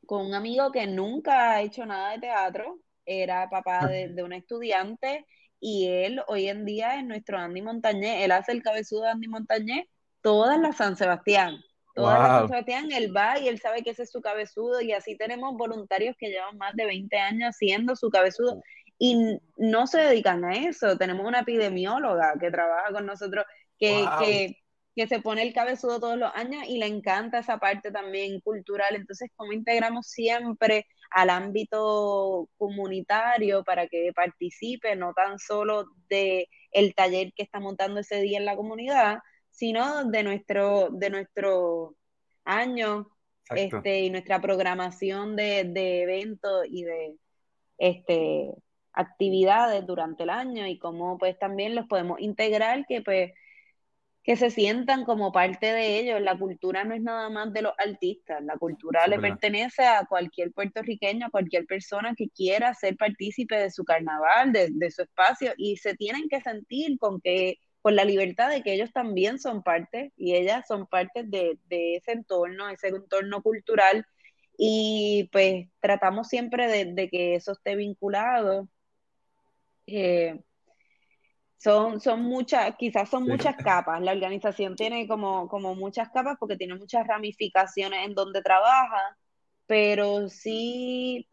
con un amigo que nunca ha hecho nada de teatro, era papá de, de un estudiante y él hoy en día es nuestro Andy Montañé, él hace el cabezudo de Andy Montañé todas las San Sebastián. Todas las San Sebastián, él va y él sabe que ese es su cabezudo y así tenemos voluntarios que llevan más de 20 años haciendo su cabezudo y no se dedican a eso. Tenemos una epidemióloga que trabaja con nosotros que, que que se pone el cabezudo todos los años y le encanta esa parte también cultural. Entonces, ¿cómo integramos siempre al ámbito comunitario para que participe no tan solo de el taller que está montando ese día en la comunidad, sino de nuestro, de nuestro año este, y nuestra programación de, de eventos y de este, actividades durante el año y cómo pues también los podemos integrar que pues que se sientan como parte de ellos. La cultura no es nada más de los artistas, la cultura le pertenece a cualquier puertorriqueño, a cualquier persona que quiera ser partícipe de su carnaval, de, su espacio, y se tienen que sentir con que con la libertad de que ellos también son parte y ellas son parte de, ese entorno, ese entorno cultural, y pues tratamos siempre de, que eso esté vinculado. Eh, son, son muchas, quizás son muchas capas. La organización tiene como, como muchas capas porque tiene muchas ramificaciones en donde trabaja, pero sí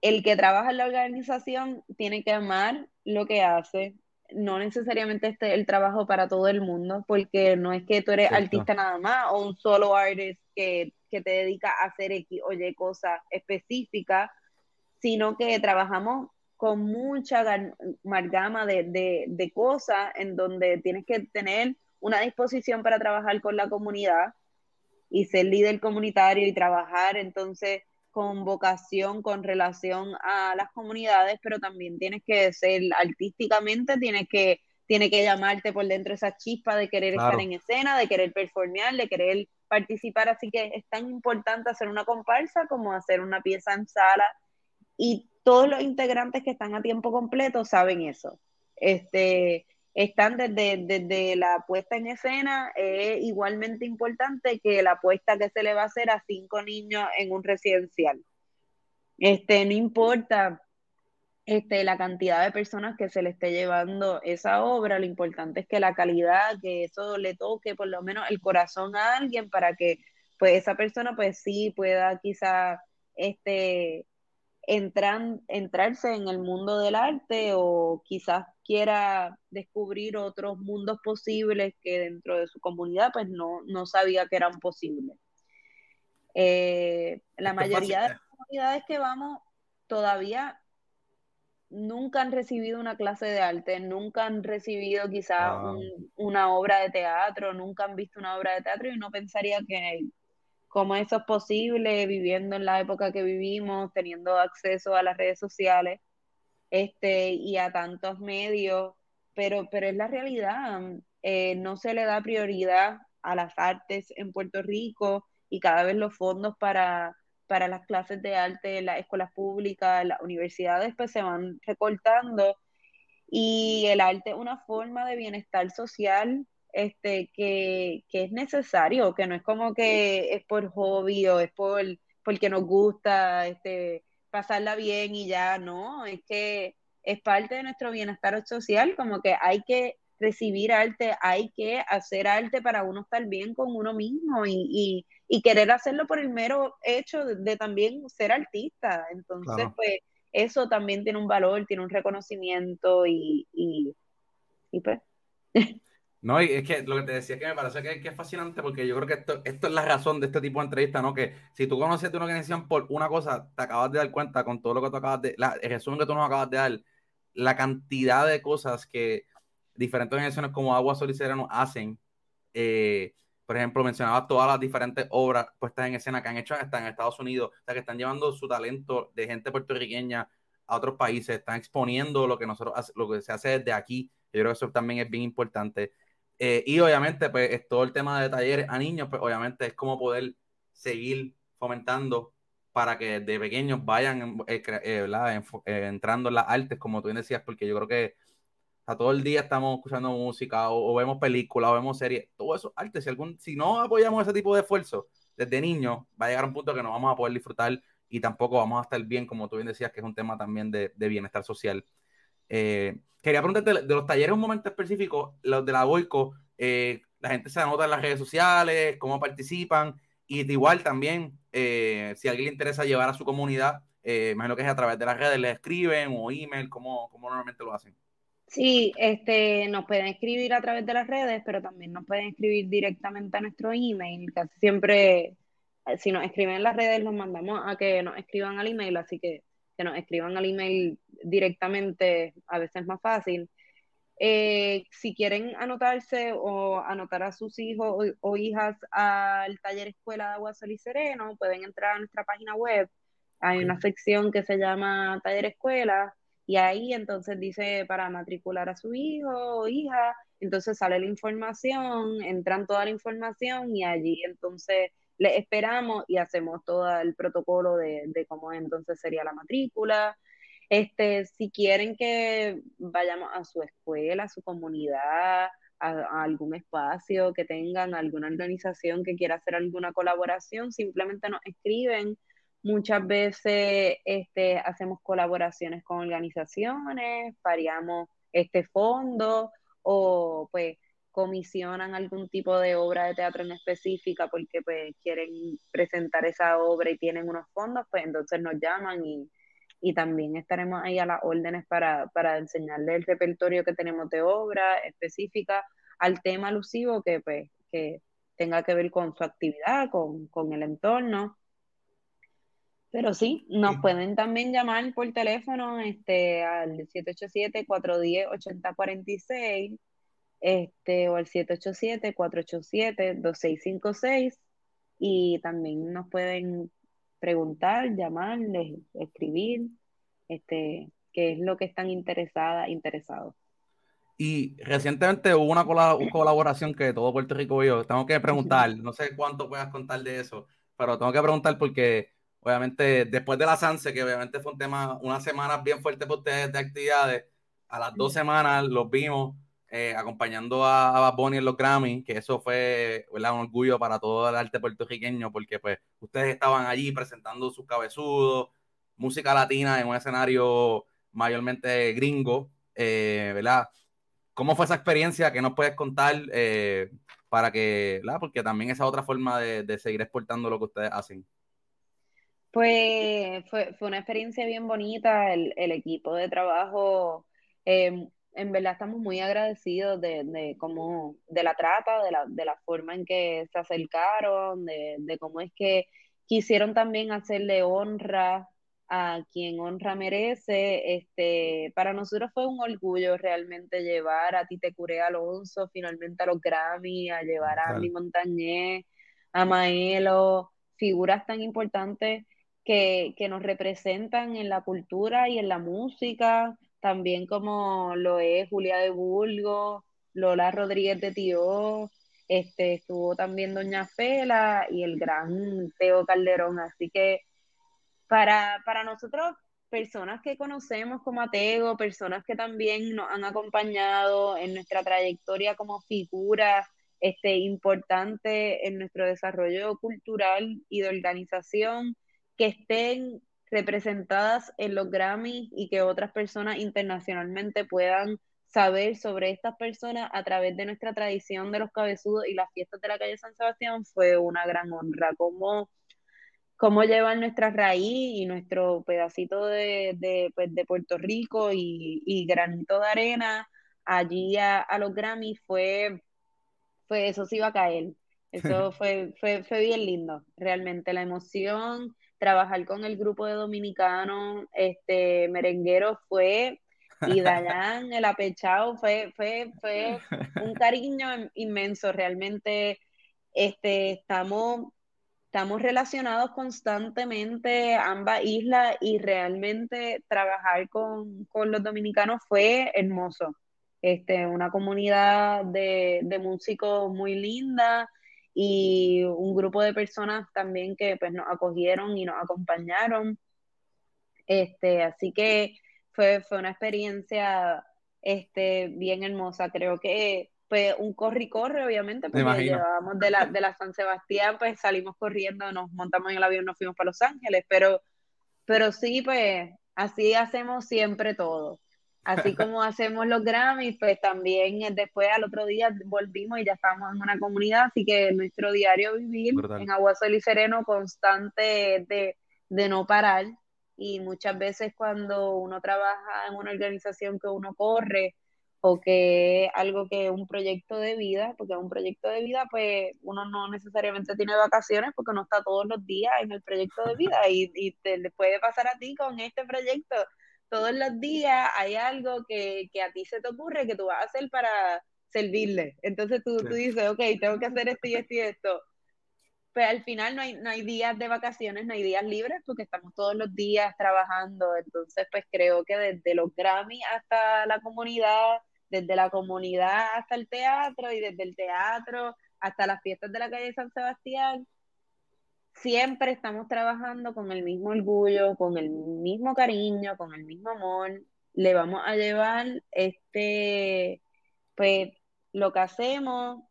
el que trabaja en la organización tiene que amar lo que hace. No necesariamente este es el trabajo para todo el mundo, porque no es que tú eres artista nada más o un solo artist que, que te dedica a hacer X o Y cosas específicas, sino que trabajamos con mucha amalgama de, de, cosas en donde tienes que tener una disposición para trabajar con la comunidad y ser líder comunitario y trabajar entonces con vocación, con relación a las comunidades, pero también tienes que ser artísticamente, tienes que, tiene que llamarte por dentro esa chispa de querer estar en escena, de querer performear, de querer participar, así que es tan importante hacer una comparsa como hacer una pieza en sala y todos los integrantes que están a tiempo completo saben eso. Este, están desde, desde la puesta en escena, es igualmente importante que la apuesta que se le va a hacer a cinco niños en un residencial. Este, no importa este, la cantidad de personas que se le esté llevando esa obra, lo importante es que la calidad, que eso le toque por lo menos el corazón a alguien para que pues esa persona pues sí pueda quizá este, entran, entrarse en el mundo del arte o quizás quiera descubrir otros mundos posibles que dentro de su comunidad pues no, no sabía que eran posibles. Eh, la mayoría de las comunidades que vamos todavía nunca han recibido una clase de arte, nunca han recibido quizás una obra de teatro, nunca han visto una obra de teatro y no pensaría que cómo eso es posible viviendo en la época que vivimos, teniendo acceso a las redes sociales este, y a tantos medios, pero, pero es la realidad. Eh, no se le da prioridad a las artes en Puerto Rico y cada vez los fondos para, para las clases de arte en las escuelas públicas, las universidades, pues se van recortando. Y el arte es una forma de bienestar social este, que, es necesario, que no es como que es por hobby o es por porque nos gusta este, pasarla bien y ya, no, es que es parte de nuestro bienestar social, como que hay que recibir arte, hay que hacer arte para uno estar bien con uno mismo y, querer hacerlo por el mero hecho de, también ser artista. Entonces, pues eso también tiene un valor, tiene un reconocimiento y, y, y pues. *laughs* No, y es que lo que te decía que me parece que, es fascinante porque yo creo que esto, esto es la razón de este tipo de entrevista, ¿no? Que si tú conoces una organización por una cosa, te acabas de dar cuenta con todo lo que tú acabas de, la, el resumen que tú nos acabas de dar, la cantidad de cosas que diferentes organizaciones como Agua Sol y Sereno hacen. Eh, por ejemplo, mencionabas todas las diferentes obras puestas en escena que han hecho hasta en Estados Unidos, o sea, que están llevando su talento de gente puertorriqueña a otros países, están exponiendo lo que nosotros lo que se hace desde aquí. Yo creo que eso también es bien importante. Eh, y obviamente, pues todo el tema de talleres a niños, pues obviamente es como poder seguir fomentando para que de pequeños vayan eh, eh, entrando en las artes, como tú bien decías, porque yo creo que a todo el día estamos escuchando música o, vemos películas o vemos series, todo eso arte. Si, algún, si no apoyamos ese tipo de esfuerzo desde niños, va a llegar un punto que no vamos a poder disfrutar y tampoco vamos a estar bien, como tú bien decías, que es un tema también de, de bienestar social. Eh, quería preguntarte de los talleres un momento específico, los de la Boico, eh, la gente se anota en las redes sociales, cómo participan, y igual también, eh, si a alguien le interesa llevar a su comunidad, imagino que es a través de las redes, le escriben o email, ¿cómo, cómo normalmente lo hacen? Sí, este, nos pueden escribir a través de las redes, pero también nos pueden escribir directamente a nuestro email. Casi siempre, si nos escriben en las redes, los mandamos a que nos escriban al email, así que que nos escriban al email directamente, a veces es más fácil. Eh, si quieren anotarse o anotar a sus hijos o, hijas al taller escuela de agua sol y sereno, pueden entrar a nuestra página web. Hay una sección que se llama taller escuela y ahí entonces dice para matricular a su hijo o hija, entonces sale la información, entran toda la información y allí entonces le esperamos y hacemos todo el protocolo de, cómo entonces sería la matrícula. Este, si quieren que vayamos a su escuela, a su comunidad, a, algún espacio que tengan, alguna organización que quiera hacer alguna colaboración, simplemente nos escriben. Muchas veces este, hacemos colaboraciones con organizaciones, variamos este fondo o pues comisionan algún tipo de obra de teatro en específica porque pues quieren presentar esa obra y tienen unos fondos, pues entonces nos llaman y, también estaremos ahí a las órdenes para, para enseñarle el repertorio que tenemos de obra específica al tema alusivo que pues que tenga que ver con su actividad, con, con el entorno. Pero sí, nos pueden también llamar por teléfono este, al 787-410-8046 este, o al 787-487-2656 y también nos pueden preguntar, llamar, escribir, este, qué es lo que están interesadas, interesados. Y recientemente hubo una colaboración que todo Puerto Rico vio. Tengo que preguntar, no sé cuánto puedas contar de eso, pero tengo que preguntar porque obviamente después de la Sanse, que obviamente fue un tema, una semana bien fuerte para ustedes de actividades, a las dos semanas los vimos eh, acompañando a, a Bad Bunny en los Grammy, que eso fue un orgullo para todo el arte puertorriqueño, porque pues ustedes estaban allí presentando sus cabezudos, música latina en un escenario mayormente gringo, eh, ¿verdad? ¿Cómo fue esa experiencia? ¿Qué nos puedes contar eh, para que, ¿verdad? Porque también esa otra forma de, seguir exportando lo que ustedes hacen. Pues fue, una experiencia bien bonita, el, equipo de trabajo, em, en verdad estamos muy agradecidos de, de, cómo, de la trata, de la, de la forma en que se acercaron, de, de cómo es que quisieron también hacerle honra a quien honra merece. Este, para nosotros fue un orgullo realmente llevar a Tite Curé Alonso finalmente a los Grammy, a llevar a Andy Montañez, a Maelo, figuras tan importantes que, que nos representan en la cultura y en la música, también como lo es Julia de Bulgo, Lola Rodríguez de Tío, este, estuvo también Doña Fela y el gran Teo Calderón, así que para, para nosotros, personas que conocemos como Atego, personas que también nos han acompañado en nuestra trayectoria como figuras este, importantes en nuestro desarrollo cultural y de organización, que estén representadas en los Grammys y que otras personas internacionalmente puedan saber sobre estas personas a través de nuestra tradición de los cabezudos y las fiestas de la calle San Sebastián fue una gran honra. Como cómo llevar nuestra raíz y nuestro pedacito de, de, pues, de Puerto Rico y, y, granito de arena allí a, a, los Grammy fue, fue, eso sí iba a caer. Eso *laughs* fue, fue, fue bien lindo, realmente la emoción, trabajar con el grupo de dominicanos, este, merengueros fue, y Dayan, el apechado, fue, fue, fue un cariño inmenso, realmente, este, estamos estamos relacionados constantemente ambas islas y realmente trabajar con, los dominicanos fue hermoso. Este, una comunidad de, músicos muy linda y un grupo de personas también que pues, nos acogieron y nos acompañaron. Este, así que fue, fue una experiencia este, bien hermosa. Creo que pues un corre y corre, obviamente, porque llevábamos de la, de la San Sebastián, pues salimos corriendo, nos montamos en el avión, nos fuimos para Los Ángeles, pero, pero sí, pues así hacemos siempre todo. Así *laughs* como hacemos los Grammys, pues también después al otro día volvimos y ya estábamos en una comunidad, así que nuestro diario vivir en Agua Sol y Sereno constante de, de no parar. Y muchas veces cuando uno trabaja en una organización que uno corre, o que algo que un proyecto de vida, porque un proyecto de vida, pues uno no necesariamente tiene vacaciones porque no está todos los días en el proyecto de vida y, y te puede pasar a ti con este proyecto. Todos los días hay algo que, que, a ti se te ocurre que tú vas a hacer para servirle. Entonces tú, tú dices, ok, tengo que hacer esto y esto y esto. Pero al final no hay, no hay días de vacaciones, no hay días libres porque estamos todos los días trabajando. Entonces, pues creo que desde los Grammy hasta la comunidad desde la comunidad hasta el teatro y desde el teatro hasta las fiestas de la calle San Sebastián, siempre estamos trabajando con el mismo orgullo, con el mismo cariño, con el mismo amor. Le vamos a llevar este, pues, lo que hacemos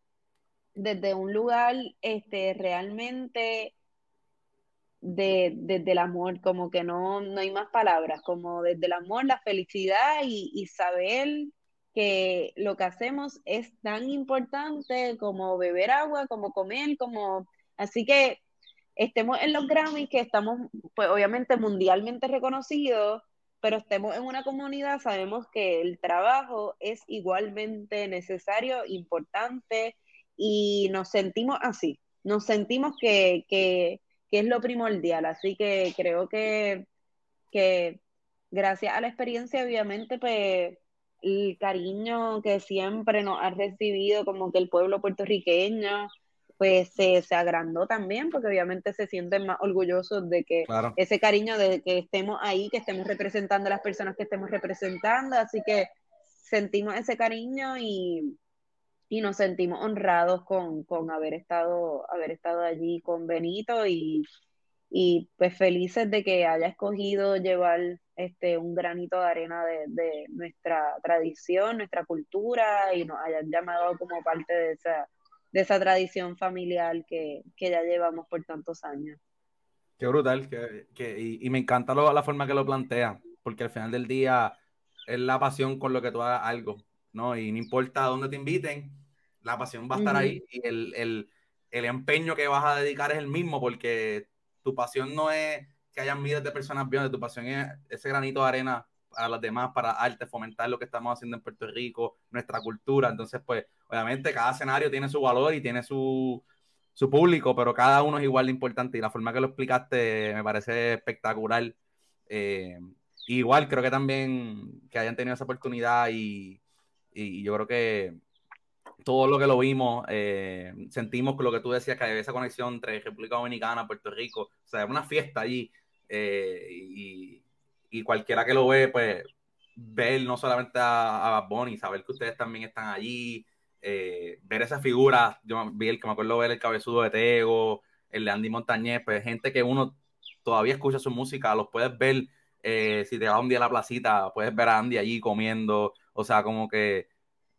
desde un lugar este, realmente de, desde el amor, como que no, no hay más palabras, como desde el amor, la felicidad y, y saber que lo que hacemos es tan importante como beber agua, como comer, como... Así que estemos en los Grammys, que estamos, pues obviamente mundialmente reconocidos, pero estemos en una comunidad, sabemos que el trabajo es igualmente necesario, importante, y nos sentimos así, nos sentimos que, que, que es lo primordial, así que creo que, que gracias a la experiencia, obviamente, pues el cariño que siempre nos ha recibido como que el pueblo puertorriqueño, pues se, se, agrandó también, porque obviamente se sienten más orgullosos de que ese cariño de que estemos ahí, que estemos representando a las personas que estemos representando, así que sentimos ese cariño y, y nos sentimos honrados con, con, haber, estado, haber estado allí con Benito y, y pues felices de que haya escogido llevar este, un granito de arena de, de nuestra tradición, nuestra cultura y nos hayan llamado como parte de esa de esa tradición familiar que, ya llevamos por tantos años. Qué brutal, que, y, me encanta la forma que lo plantea, porque al final del día es la pasión con lo que tú hagas algo, ¿no? Y no importa dónde te inviten, la pasión va a estar ahí y el, empeño que vas a dedicar es el mismo, porque tu pasión no es que hayan miles de personas viendo, tu pasión es ese granito de arena a las demás para arte, fomentar lo que estamos haciendo en Puerto Rico, nuestra cultura. Entonces, pues, obviamente cada escenario tiene su valor y tiene su, su público, pero cada uno es igual de importante y la forma que lo explicaste me parece espectacular. Eh, igual creo que también que hayan tenido esa oportunidad y, y yo creo que todo lo que lo vimos, eh, sentimos lo que tú decías, que hay esa conexión entre República Dominicana, Puerto Rico, o sea, una fiesta allí eh, y, y cualquiera que lo ve, pues ver no solamente a, a Bonnie, saber que ustedes también están allí, eh, ver esa figura, yo vi el que me acuerdo ver el cabezudo de Tego, el de Andy Montañez, pues gente que uno todavía escucha su música, los puedes ver, eh, si te vas un día a la placita, puedes ver a Andy allí comiendo, o sea, como que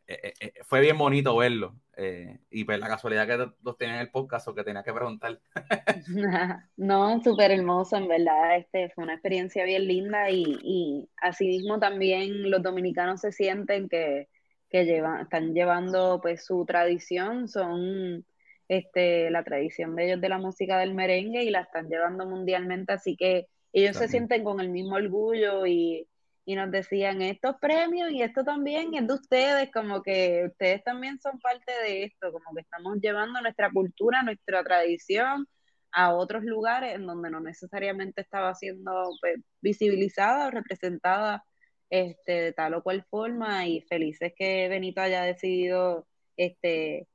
eh, fue bien bonito verlo. Eh, y pues la casualidad que los tenía en el podcast o que tenía que preguntar. *laughs* no, súper hermoso, en verdad. Este, fue una experiencia bien linda y, y asimismo también los dominicanos se sienten que, que llevan, están llevando pues su tradición, son este, la tradición de ellos de la música del merengue y la están llevando mundialmente, así que ellos se sienten con el mismo orgullo y y nos decían estos premios y esto también es de ustedes, como que ustedes también son parte de esto, como que estamos llevando nuestra cultura, nuestra tradición a otros lugares en donde no necesariamente estaba siendo pues, visibilizada o representada este, de tal o cual forma y felices que Benito haya decidido este,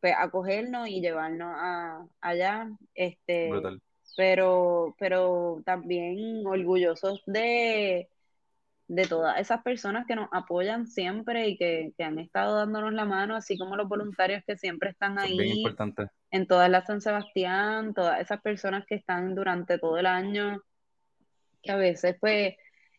pues, acogernos y llevarnos a, allá. Este, pero, pero también orgullosos de de todas esas personas que nos apoyan siempre y que, han estado dándonos la mano, así como los voluntarios que siempre están ahí en todas las San Sebastián, todas esas personas que están durante todo el año, que a veces pues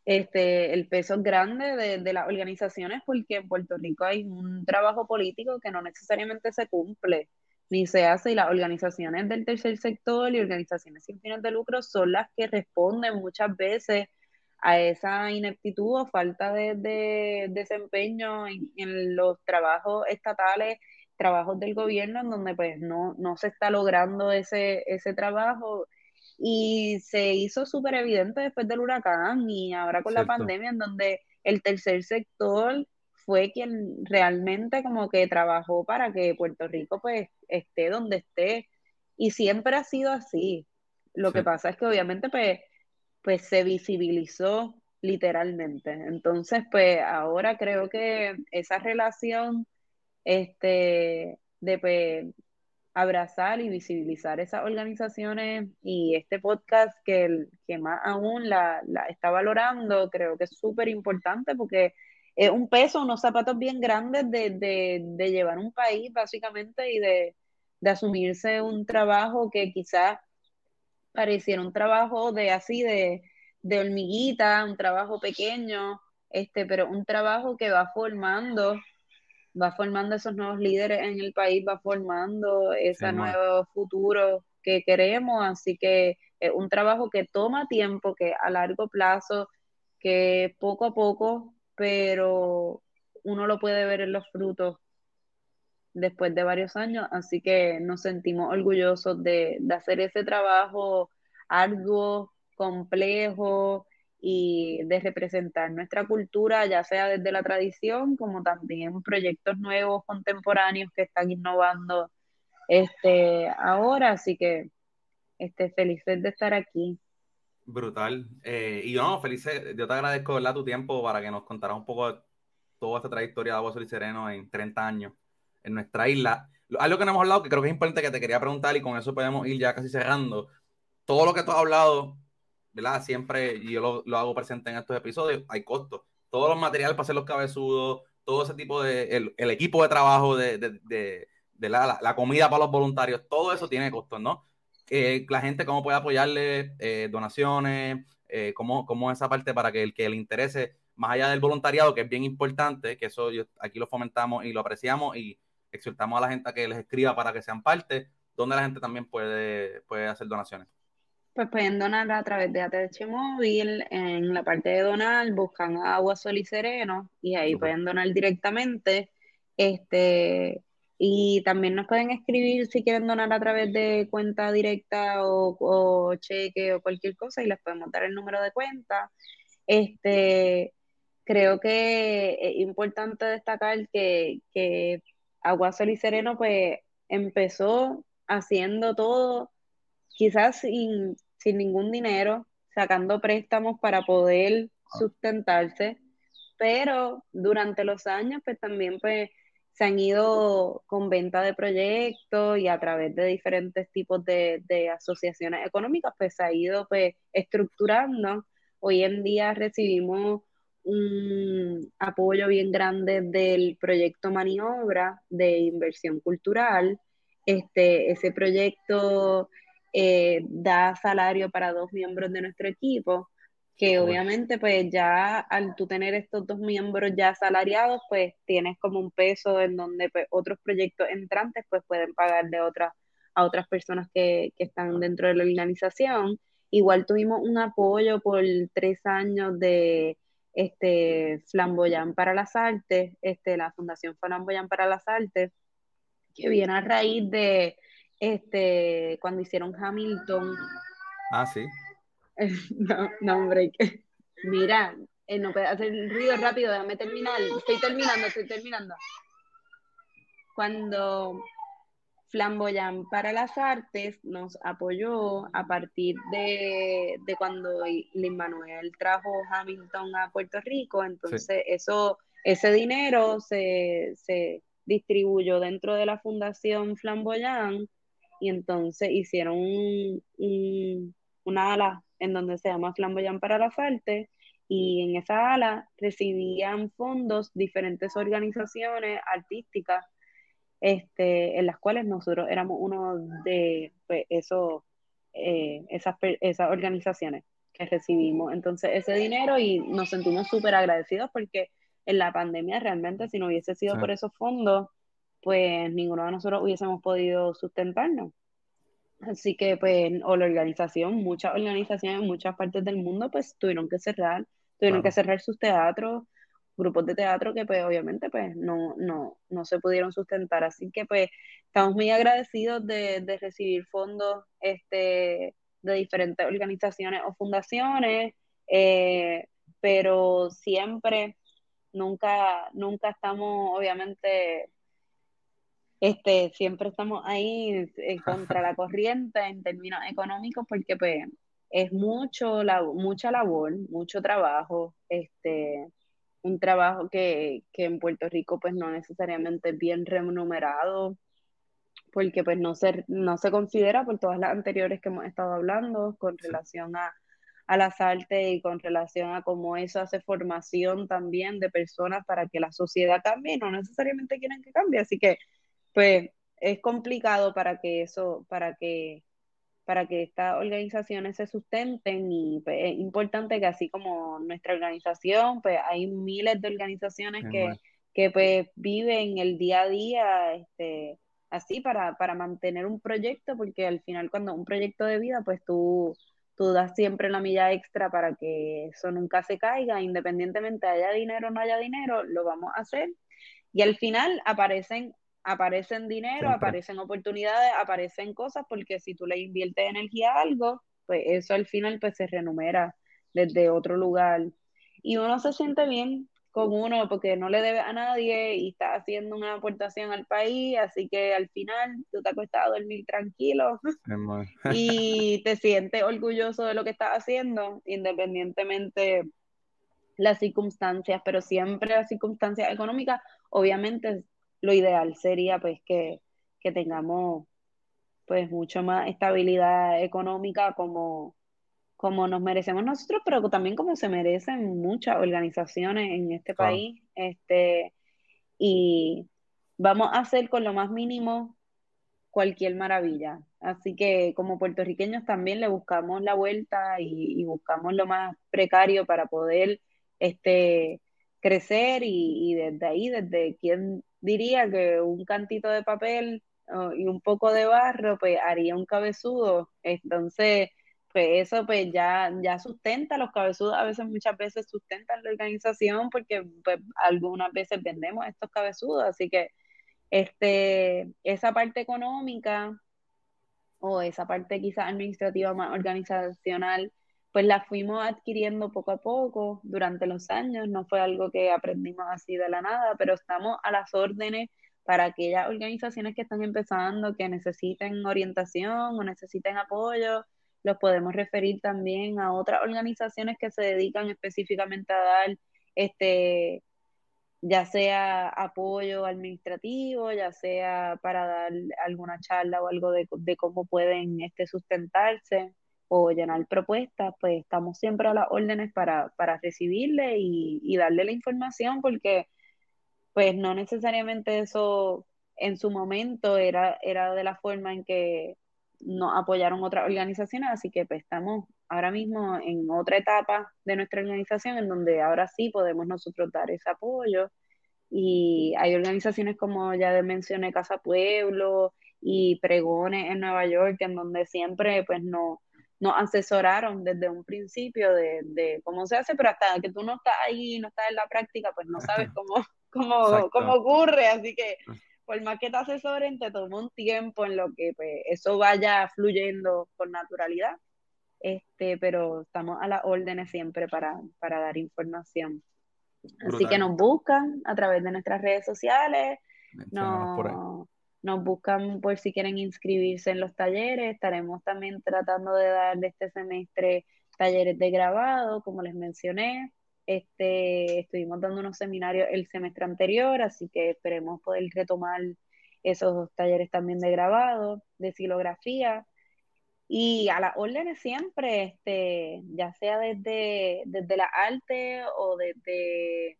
este, el peso es grande de, de las organizaciones porque en Puerto Rico hay un trabajo político que no necesariamente se cumple ni se hace y las organizaciones del tercer sector y organizaciones sin fines de lucro son las que responden muchas veces a esa ineptitud o falta de, desempeño en, los trabajos estatales, trabajos del gobierno, en donde pues no, no se está logrando ese, ese trabajo. Y se hizo súper evidente después del huracán y ahora con la pandemia, en donde el tercer sector fue quien realmente como que trabajó para que Puerto Rico pues esté donde esté. Y siempre ha sido así. Lo que pasa es que obviamente pues pues se visibilizó literalmente. Entonces, pues ahora creo que esa relación este, de pues, abrazar y visibilizar esas organizaciones y este podcast que, que más aún la, está valorando, creo que es súper importante porque es un peso, unos zapatos bien grandes de, de, llevar un país básicamente y de, de asumirse un trabajo que quizás pareciera un trabajo de así, de, de hormiguita, un trabajo pequeño, este, pero un trabajo que va formando, va formando esos nuevos líderes en el país, va formando ese nuevo futuro que queremos, así que es un trabajo que toma tiempo, que a largo plazo, que poco a poco, pero uno lo puede ver en los frutos después de varios años, así que nos sentimos orgullosos de, hacer ese trabajo arduo, complejo y de representar nuestra cultura, ya sea desde la tradición como también proyectos nuevos, contemporáneos que están innovando este, ahora, así que este, felices de estar aquí. Brutal. Eh, y no, felices, yo te agradezco ¿verdad? tu tiempo para que nos contaras un poco de toda esta trayectoria de Agua Sol y Sereno en 30 años. En nuestra isla. Algo que no hemos hablado que creo que es importante que te quería preguntar y con eso podemos ir ya casi cerrando. Todo lo que tú has hablado, ¿verdad? Siempre, y yo lo, hago presente en estos episodios, hay costos. Todos los materiales para hacer los cabezudos, todo ese tipo de, el, equipo de trabajo, de, de, la, comida para los voluntarios, todo eso tiene costos, ¿no? Eh, la gente, cómo puede apoyarle, eh, donaciones, eh, cómo, cómo, esa parte para que el que le interese, más allá del voluntariado, que es bien importante, que eso aquí lo fomentamos y lo apreciamos y exhortamos a la gente a que les escriba para que sean parte, donde la gente también puede, puede hacer donaciones. Pues pueden donar a través de ATH Móvil, en la parte de donar buscan agua, sol y sereno y ahí pueden donar directamente. Este, y también nos pueden escribir si quieren donar a través de cuenta directa o, cheque o cualquier cosa y les podemos dar el número de cuenta. Este, creo que es importante destacar que, que Agua, Sol y Sereno pues empezó haciendo todo quizás sin, sin ningún dinero, sacando préstamos para poder ah. sustentarse, pero durante los años pues también pues se han ido con venta de proyectos y a través de diferentes tipos de, asociaciones económicas, pues se ha ido pues estructurando. Hoy en día recibimos un apoyo bien grande del proyecto Maniobra de inversión cultural. Este, ese proyecto eh, da salario para dos miembros de nuestro equipo que obviamente pues ya al tú tener estos dos miembros ya asalariados, pues tienes como un peso en donde pues, otros proyectos entrantes pues pueden pagar de otras a otras personas que, que están dentro de la organización. Igual tuvimos un apoyo por tres años de este Flamboyán para las Artes, este, la Fundación Flamboyán para las Artes, que viene a raíz de este cuando hicieron Hamilton. Ah, sí *laughs* no, no, hombre. Mira, eh, no puede hacer ruido rápido, déjame terminar. Estoy terminando, estoy terminando. Cuando Flamboyán para las Artes nos apoyó a partir de, de cuando Lin Manuel trajo Hamilton a Puerto Rico, entonces eso, ese dinero se, se distribuyó dentro de la Fundación Flamboyán y entonces hicieron un, una ala en donde se llama Flamboyán para la Falte, y en esa ala recibían fondos diferentes organizaciones artísticas, este, en las cuales nosotros éramos uno de pues, eso, eh, esas, esas organizaciones que recibimos. Entonces, ese dinero y nos sentimos súper agradecidos porque en la pandemia realmente si no hubiese sido por esos fondos, pues ninguno de nosotros hubiésemos podido sustentarnos. Así que, pues, o la organización, muchas organizaciones en muchas partes del mundo, pues, tuvieron que cerrar, tuvieron que cerrar sus teatros, grupos de teatro que, pues, obviamente, pues, no, no, no se pudieron sustentar. Así que, pues, estamos muy agradecidos de, de recibir fondos, este, de diferentes organizaciones o fundaciones, eh, pero siempre, nunca, nunca estamos, obviamente, este, siempre estamos ahí eh, contra la corriente en términos económicos porque pues es mucho, la, mucha labor, mucho trabajo, este, un trabajo que, en Puerto Rico pues no necesariamente es bien remunerado porque pues no se, no se considera por todas las anteriores que hemos estado hablando con relación a, a las artes y con relación a cómo eso hace formación también de personas para que la sociedad cambie, no necesariamente quieren que cambie, así que pues es complicado para que eso, para que para que estas organizaciones se sustenten y pues, es importante que así como nuestra organización, pues hay miles de organizaciones que, que pues viven el día a día este, así para, para mantener un proyecto, porque al final cuando un proyecto de vida, pues tú, tú das siempre la milla extra para que eso nunca se caiga, independientemente haya dinero o no haya dinero, lo vamos a hacer. Y al final aparecen aparecen dinero, aparecen oportunidades, aparecen cosas, porque si tú le inviertes energía a algo, pues eso al final pues se renumera desde otro lugar. Y uno se siente bien con uno porque no le debe a nadie y está haciendo una aportación al país, así que al final tú te acuestas a dormir tranquilo *laughs* y te sientes orgulloso de lo que estás haciendo, independientemente las circunstancias, pero siempre las circunstancias económicas obviamente lo ideal sería pues que, que tengamos pues mucho más estabilidad económica como, como nos merecemos nosotros, pero también como se merecen muchas organizaciones en este país. Este, y vamos a hacer con lo más mínimo cualquier maravilla. Así que como puertorriqueños también le buscamos la vuelta y, buscamos lo más precario para poder este, crecer y, y desde ahí, desde quién diría que un cantito de papel y un poco de barro, pues haría un cabezudo. Entonces, pues eso pues ya, ya sustenta, los cabezudos a veces muchas veces sustentan la organización porque pues algunas veces vendemos estos cabezudos, así que este, esa parte económica o esa parte quizás administrativa más organizacional, pues la fuimos adquiriendo poco a poco durante los años, no fue algo que aprendimos así de la nada, pero estamos a las órdenes para aquellas organizaciones que están empezando, que necesiten orientación o necesiten apoyo, los podemos referir también a otras organizaciones que se dedican específicamente a dar este ya sea apoyo administrativo, ya sea para dar alguna charla o algo de, cómo pueden este, sustentarse o llenar propuestas, pues estamos siempre a las órdenes para, para recibirle y, y darle la información porque pues no necesariamente eso en su momento era, era de la forma en que nos apoyaron otras organizaciones, así que pues, estamos ahora mismo en otra etapa de nuestra organización en donde ahora sí podemos nosotros dar ese apoyo. Y hay organizaciones como ya mencioné, Casa Pueblo y Pregones en Nueva York, en donde siempre pues no, nos asesoraron desde un principio de, de, cómo se hace, pero hasta que tú no estás ahí, no estás en la práctica, pues no sabes *laughs* cómo, cómo, cómo ocurre, así que ah. por más que te asesoren, te toma un tiempo en lo que pues, eso vaya fluyendo con naturalidad, este, pero estamos a las órdenes siempre para, para dar información. Así que nos buscan a través de nuestras redes sociales, nos, nos buscan por si quieren inscribirse en los talleres, estaremos también tratando de dar de este semestre talleres de grabado, como les mencioné, este, estuvimos dando unos seminarios el semestre anterior, así que esperemos poder retomar esos talleres también de grabado, de silografía. Y a las órdenes siempre, este, ya sea desde, desde la arte o desde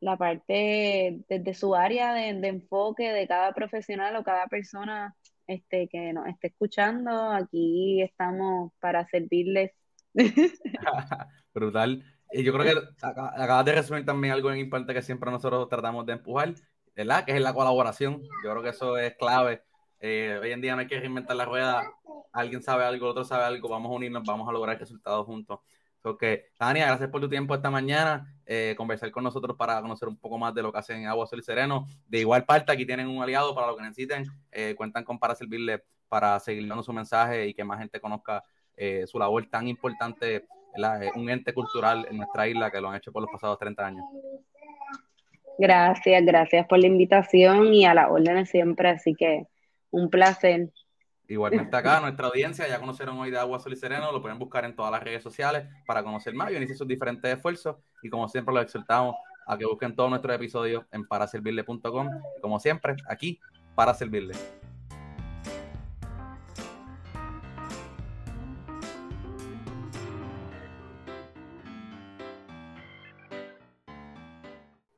la parte, desde su área de, enfoque de cada profesional o cada persona este, que nos esté escuchando, aquí estamos para servirles. *laughs* *laughs* Brutal. Y yo creo que acabas de resumir también algo importante que siempre nosotros tratamos de empujar, ¿verdad? Que es la colaboración. Yo creo que eso es clave. Eh, hoy en día no hay que reinventar la rueda. Alguien sabe algo, el otro sabe algo. Vamos a unirnos, vamos a lograr resultados juntos. Que, Tania, gracias por tu tiempo esta mañana. Eh, conversar con nosotros para conocer un poco más de lo que hacen Agua Sol y Sereno. De igual parte, aquí tienen un aliado para lo que necesiten. Eh, cuentan con para servirle, para seguir dando su mensaje y que más gente conozca su labor tan importante un ente cultural en nuestra isla que lo han hecho por los pasados 30 años. Gracias, gracias por la invitación y a la orden siempre, así que un placer. Igualmente acá, nuestra audiencia, ya conocieron hoy de Agua Sol y Sereno, lo pueden buscar en todas las redes sociales para conocer más y iniciar sus diferentes esfuerzos. Y como siempre, los exhortamos a que busquen todos nuestros episodios en paraservirle.com. Como siempre, aquí, para servirle.